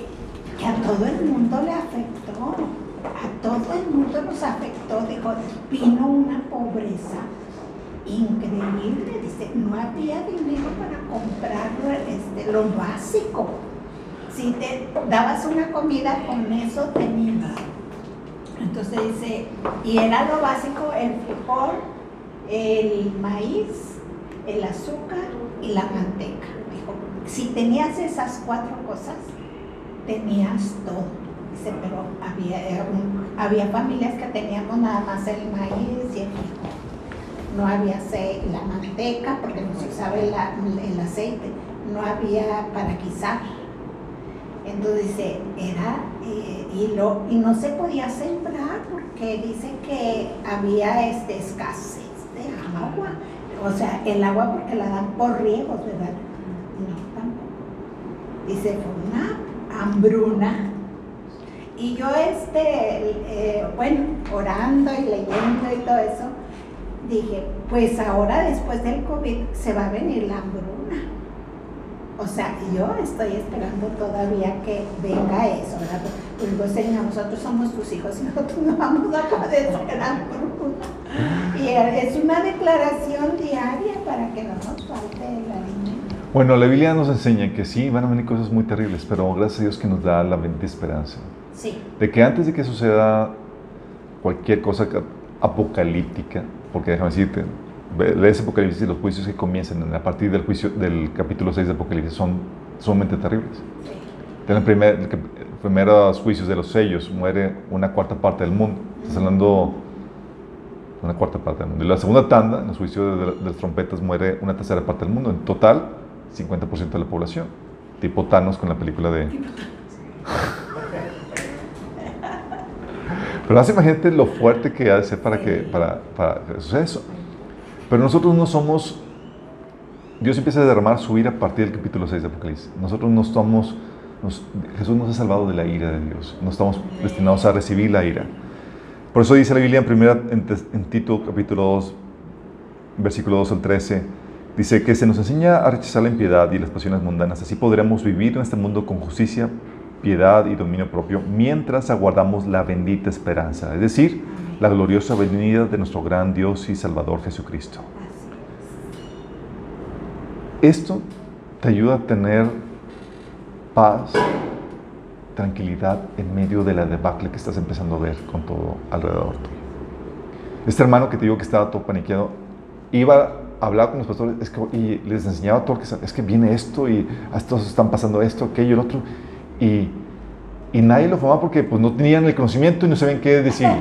a todo el mundo le afectó, a todo el mundo nos afectó, dijo, vino una pobreza increíble, dice, no había dinero para comprar este, lo básico. Si te dabas una comida, con eso tenías. Entonces dice, y era lo básico, el frijol, el maíz, el azúcar y la manteca. Dijo, si tenías esas cuatro cosas, tenías todo. Dice, pero había, un- había familias que teníamos nada más el maíz y el. No había ace- la manteca, porque no se usaba el, el aceite. No había para guisar. Entonces era, eh, y, lo, y no se podía sembrar porque dice que había este, escasez de agua. O sea, el agua porque la dan por riegos, ¿verdad? No, tampoco. Dice, fue una hambruna. Y yo, este, eh, bueno, orando y leyendo y todo eso, dije, pues ahora después del COVID se va a venir la hambruna. O sea, yo estoy esperando todavía que venga eso, ¿verdad? Pues digo, Señor, nosotros somos tus hijos y nosotros no vamos a padecer hambruna. Y es una declaración diaria para que no nos falte el alimento. Bueno, la Biblia nos enseña que sí, van a venir cosas muy terribles, pero gracias a Dios que nos da la bendita esperanza. Sí, De que antes de que suceda cualquier cosa ca- apocalíptica, porque déjame decirte, lees Apocalipsis y los juicios que comienzan a partir del juicio del capítulo 6 de Apocalipsis son sumamente terribles. sí. En el primer, primeros juicios de los sellos muere una cuarta parte del mundo. Estás hablando de una cuarta parte del mundo. Y la segunda tanda, en los juicios de, de las trompetas, muere una tercera parte del mundo. En total, 50% de la población. Tipo Thanos con la película de... Pero más imagínate lo fuerte que ha de ser para que, para, para eso. Pero nosotros no somos... Dios empieza a derramar su ira a partir del capítulo 6 de Apocalipsis. Nosotros no estamos... nos- Jesús nos ha salvado de la ira de Dios. No estamos destinados a recibir la ira. Por eso dice la Biblia en, primera, en, en Tito capítulo 2, versículo 2 al 13, dice que se nos enseña a rechazar la impiedad y las pasiones mundanas. Así podremos vivir en este mundo con justicia, piedad y dominio propio, mientras aguardamos la bendita esperanza, es decir, la gloriosa venida de nuestro gran Dios y Salvador Jesucristo. Esto te ayuda a tener paz, tranquilidad en medio de la debacle que estás empezando a ver con todo alrededor tuyo. Este hermano que te digo que estaba todo paniqueado, iba a hablar con los pastores es que, y les enseñaba todo lo que es que viene esto y a estos están pasando esto, aquello, el otro. Y, y nadie lo formaba porque pues, no tenían el conocimiento y no sabían qué decir.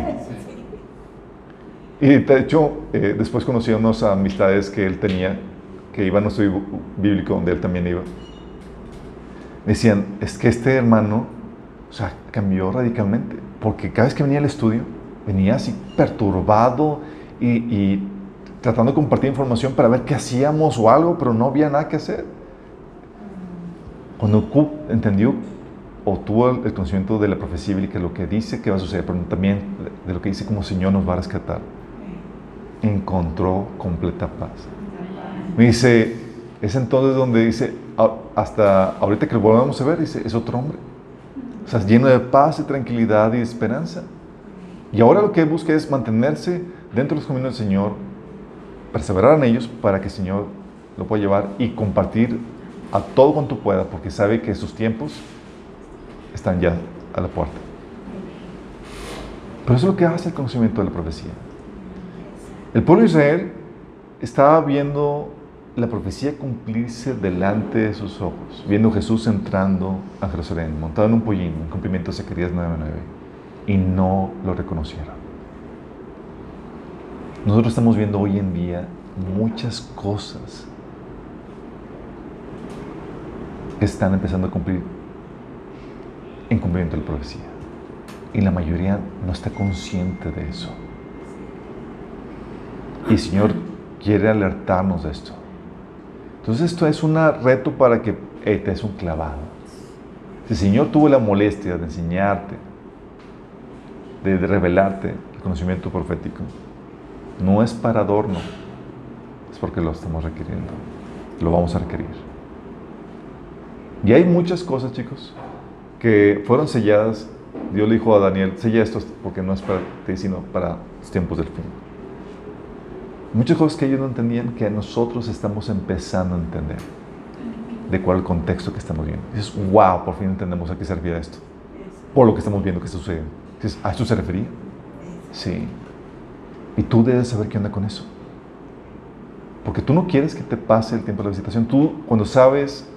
Y de hecho, eh, después conocí a unas amistades que él tenía, que iban a un estudio bíblico donde él también iba. Me decían, es que este hermano, o sea, cambió radicalmente, porque cada vez que venía al estudio, venía así perturbado y, y tratando de compartir información para ver qué hacíamos o algo, pero no había nada que hacer. Cuando Q entendió o tuvo el conocimiento de la profecía bíblica, lo que dice que va a suceder, pero también de lo que dice como Señor nos va a rescatar, encontró completa paz. Me dice, es entonces donde dice, hasta ahorita que lo volvemos a ver, dice, es otro hombre. O sea, lleno de paz y tranquilidad y esperanza. Y ahora lo que busca es mantenerse dentro de los caminos del Señor, perseverar en ellos para que el Señor lo pueda llevar y compartir a todo cuanto pueda, porque sabe que sus tiempos están ya a la puerta. Pero eso es lo que hace el conocimiento de la profecía. El pueblo de Israel estaba viendo la profecía cumplirse delante de sus ojos, viendo Jesús entrando a Jerusalén, montado en un pollín, en cumplimiento de Zacarías 9:9, y no lo reconocieron. Nosotros estamos viendo hoy en día muchas cosas que están empezando a cumplir en cumplimiento de la profecía. Y la mayoría no está consciente de eso. Y el Señor quiere alertarnos de esto. Entonces esto es un reto para que te des un clavado. Si el Señor tuvo la molestia de enseñarte, de, revelarte el conocimiento profético, no es para adorno, es porque lo estamos requiriendo, lo vamos a requerir. Y hay muchas cosas, chicos, que fueron selladas. Dios le dijo a Daniel, sella esto porque no es para ti, sino para los tiempos del fin. Muchas cosas que ellos no entendían que nosotros estamos empezando a entender de cuál el contexto que estamos viendo. dices, wow, por fin entendemos a qué servía esto. Por lo que estamos viendo que está sucediendo. Dices, ¿a esto se refería? Sí. Y tú debes saber qué onda con eso. Porque tú no quieres que te pase el tiempo de la visitación. Tú, cuando sabes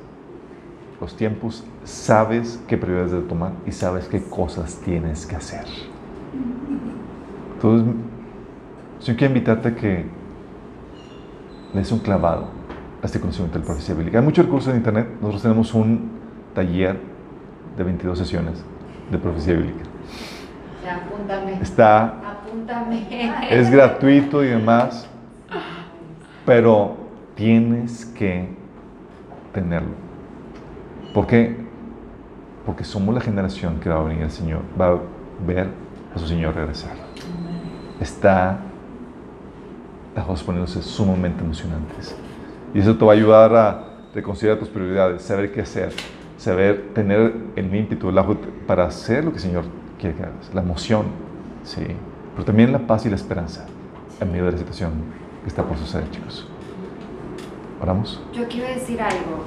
los tiempos, sabes qué prioridades debes tomar y sabes qué cosas tienes que hacer. Entonces, yo quiero invitarte a que le des un clavado a este conocimiento de la profecía bíblica. Hay muchos recursos en internet. Nosotros tenemos un taller de 22 sesiones de profecía bíblica. apúntame. Está. Es gratuito y demás. Pero tienes que tenerlo. ¿Por qué? Porque somos la generación que va a venir el Señor, va a ver a su Señor regresar. Está las cosas poniéndose sumamente emocionantes. Y eso te va a ayudar a reconsiderar tus prioridades, saber qué hacer, saber tener el ímpetu, el para hacer lo que el Señor quiere que hagas, la emoción, sí, pero también la paz y la esperanza en medio de la situación que está por suceder, chicos. ¿Oramos? Yo quiero decir algo.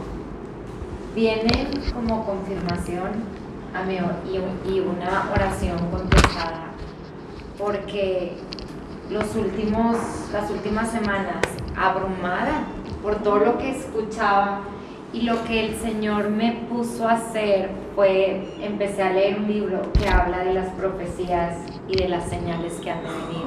Viene como confirmación a mí y una oración contestada, porque los últimos, las últimas semanas abrumada por todo lo que escuchaba y lo que el Señor me puso a hacer fue, empecé a leer un libro que habla de las profecías y de las señales que han de venir.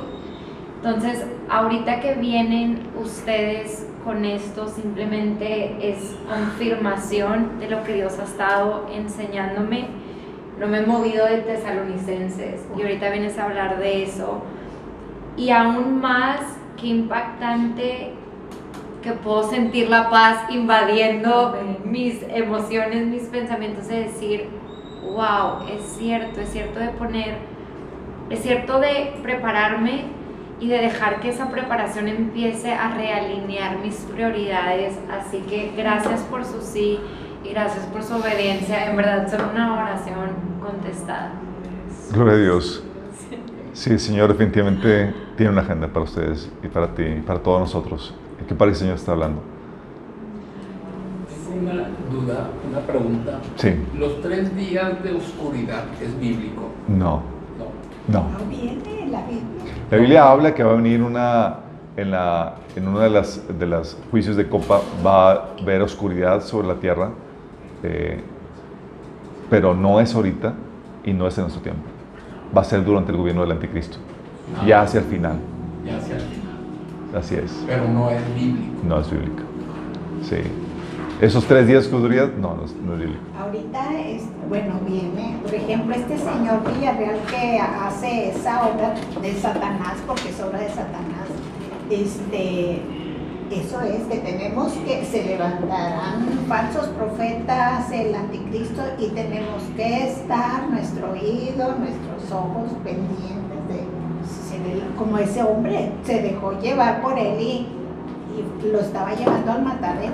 Entonces, ahorita que vienen ustedes con esto, simplemente es confirmación de lo que Dios ha estado enseñándome. No me he movido de tesalonicenses y ahorita vienes a hablar de eso y aún más que impactante que puedo sentir la paz invadiendo mis emociones, mis pensamientos, de decir, wow, es cierto, es cierto de poner, es cierto de prepararme y de dejar que esa preparación empiece a realinear mis prioridades. Así que gracias por su sí y gracias por su obediencia. En verdad, son una oración contestada. Gloria a Dios. Sí, Señor definitivamente tiene una agenda para ustedes y para ti y para todos nosotros. ¿En qué parte el Señor está hablando? Tengo una duda, una pregunta. Sí. ¿Los tres días de oscuridad es bíblico? No. No. No. No viene la Biblia. La Biblia habla que va a venir una en, la, en uno de las, de las juicios de copa va a haber oscuridad sobre la tierra, eh, pero no es ahorita y no es en nuestro tiempo. Va a ser durante el gobierno del anticristo, ya hacia el final. Ya hacia el final. Así es. Pero no es bíblico. No es bíblico. Sí. Esos tres días que duraría, no, no es, no es bíblico. Ahorita, es, bueno, viene, por ejemplo, este señor Villarreal que hace esa obra de Satanás, porque es obra de Satanás, este, eso es, que tenemos que se levantarán falsos profetas, el anticristo, y tenemos que estar nuestro oído, nuestros ojos pendientes como ese hombre se dejó llevar por él y, y lo estaba llevando al matadero.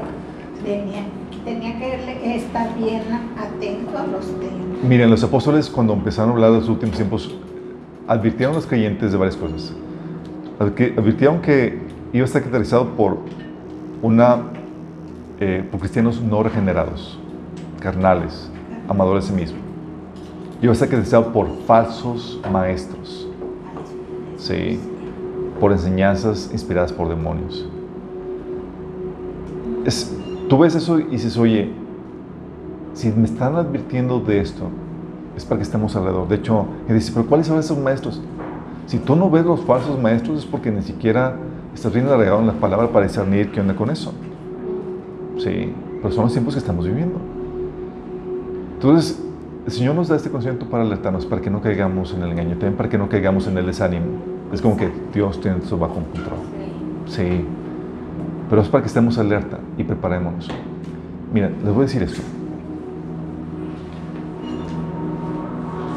Tenía, tenía que estar bien atento a los temas. Miren, los apóstoles cuando empezaron a hablar de los últimos tiempos, advirtieron a los creyentes de varias cosas. Advi- Advirtieron que iba a estar caracterizado por una eh, por cristianos no regenerados, carnales, amadores de sí mismo. Iba a estar caracterizado por falsos maestros, sí, por enseñanzas inspiradas por demonios. Tú ves eso y dices, oye, si me están advirtiendo de esto, es para que estemos alrededor. De hecho, y dice, pero ¿cuáles son esos maestros? Si tú no ves los falsos maestros es porque ni siquiera estás bien arraigado en la palabra para discernir qué onda con eso. Sí, pero son los tiempos que estamos viviendo. Entonces, el Señor nos da este conocimiento para alertarnos, para que no caigamos en el engaño, también para que no caigamos en el desánimo. Es como que Dios tiene eso bajo control. Sí, pero es para que estemos alerta y preparémonos. Mira, les voy a decir esto.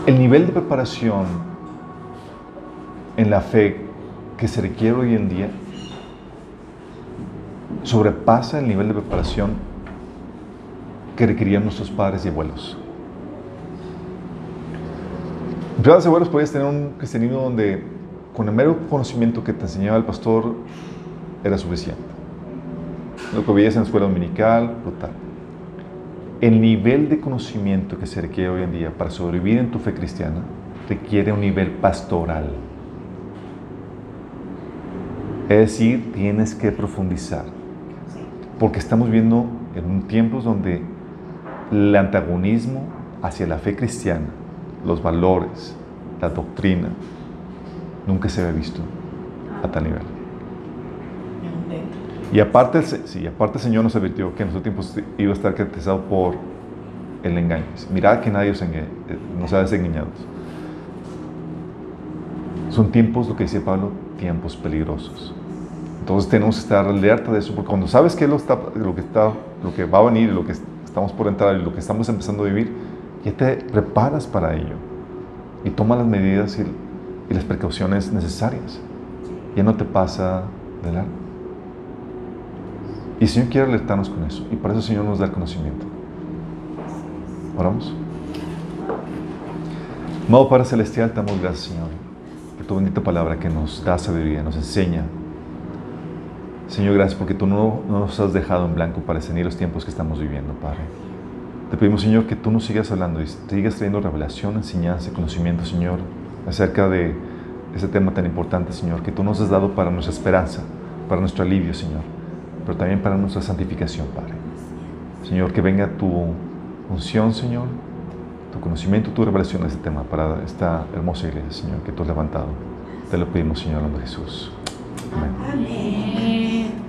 El nivel de preparación en la fe que se requiere hoy en día sobrepasa el nivel de preparación que requerían nuestros padres y abuelos. En y abuelos podías tener un cristianismo donde con el mero conocimiento que te enseñaba el pastor era suficiente. Lo que veías en la escuela dominical, brutal. El nivel de conocimiento que se requiere hoy en día para sobrevivir en tu fe cristiana requiere un nivel pastoral. Es decir, tienes que profundizar. Porque estamos viendo en tiempos donde el antagonismo hacia la fe cristiana, los valores, la doctrina, nunca se había visto a tal nivel. Y aparte, sí, aparte el Señor nos advirtió que en esos tiempos iba a estar caracterizado por el engaño. Mirad que nadie os engañe, nos ha desengañado. Son tiempos, lo que dice Pablo, tiempos peligrosos. Entonces tenemos que estar alerta de eso, porque cuando sabes qué es lo, lo, que está, lo que va a venir, lo que estamos por entrar y lo que estamos empezando a vivir, ya te preparas para ello y toma las medidas y, y las precauciones necesarias. Ya no te pasa de largo. Y el Señor quiere alertarnos con eso. Y para eso el Señor nos da el conocimiento. Oramos. Amado Padre Celestial, te damos gracias, Señor, por tu bendita palabra que nos da sabiduría, nos enseña. Señor, gracias porque tú no, no nos has dejado en blanco para discernir los tiempos que estamos viviendo, Padre. Te pedimos, Señor, que tú nos sigas hablando y sigas trayendo revelación, enseñanza, conocimiento, Señor, acerca de ese tema tan importante, Señor, que tú nos has dado para nuestra esperanza, para nuestro alivio, Señor pero también para nuestra santificación, Padre. Señor, que venga tu unción, Señor, tu conocimiento, tu revelación de este tema para esta hermosa iglesia, Señor, que tú has levantado. Te lo pedimos, Señor, en nombre de Jesús. Amén.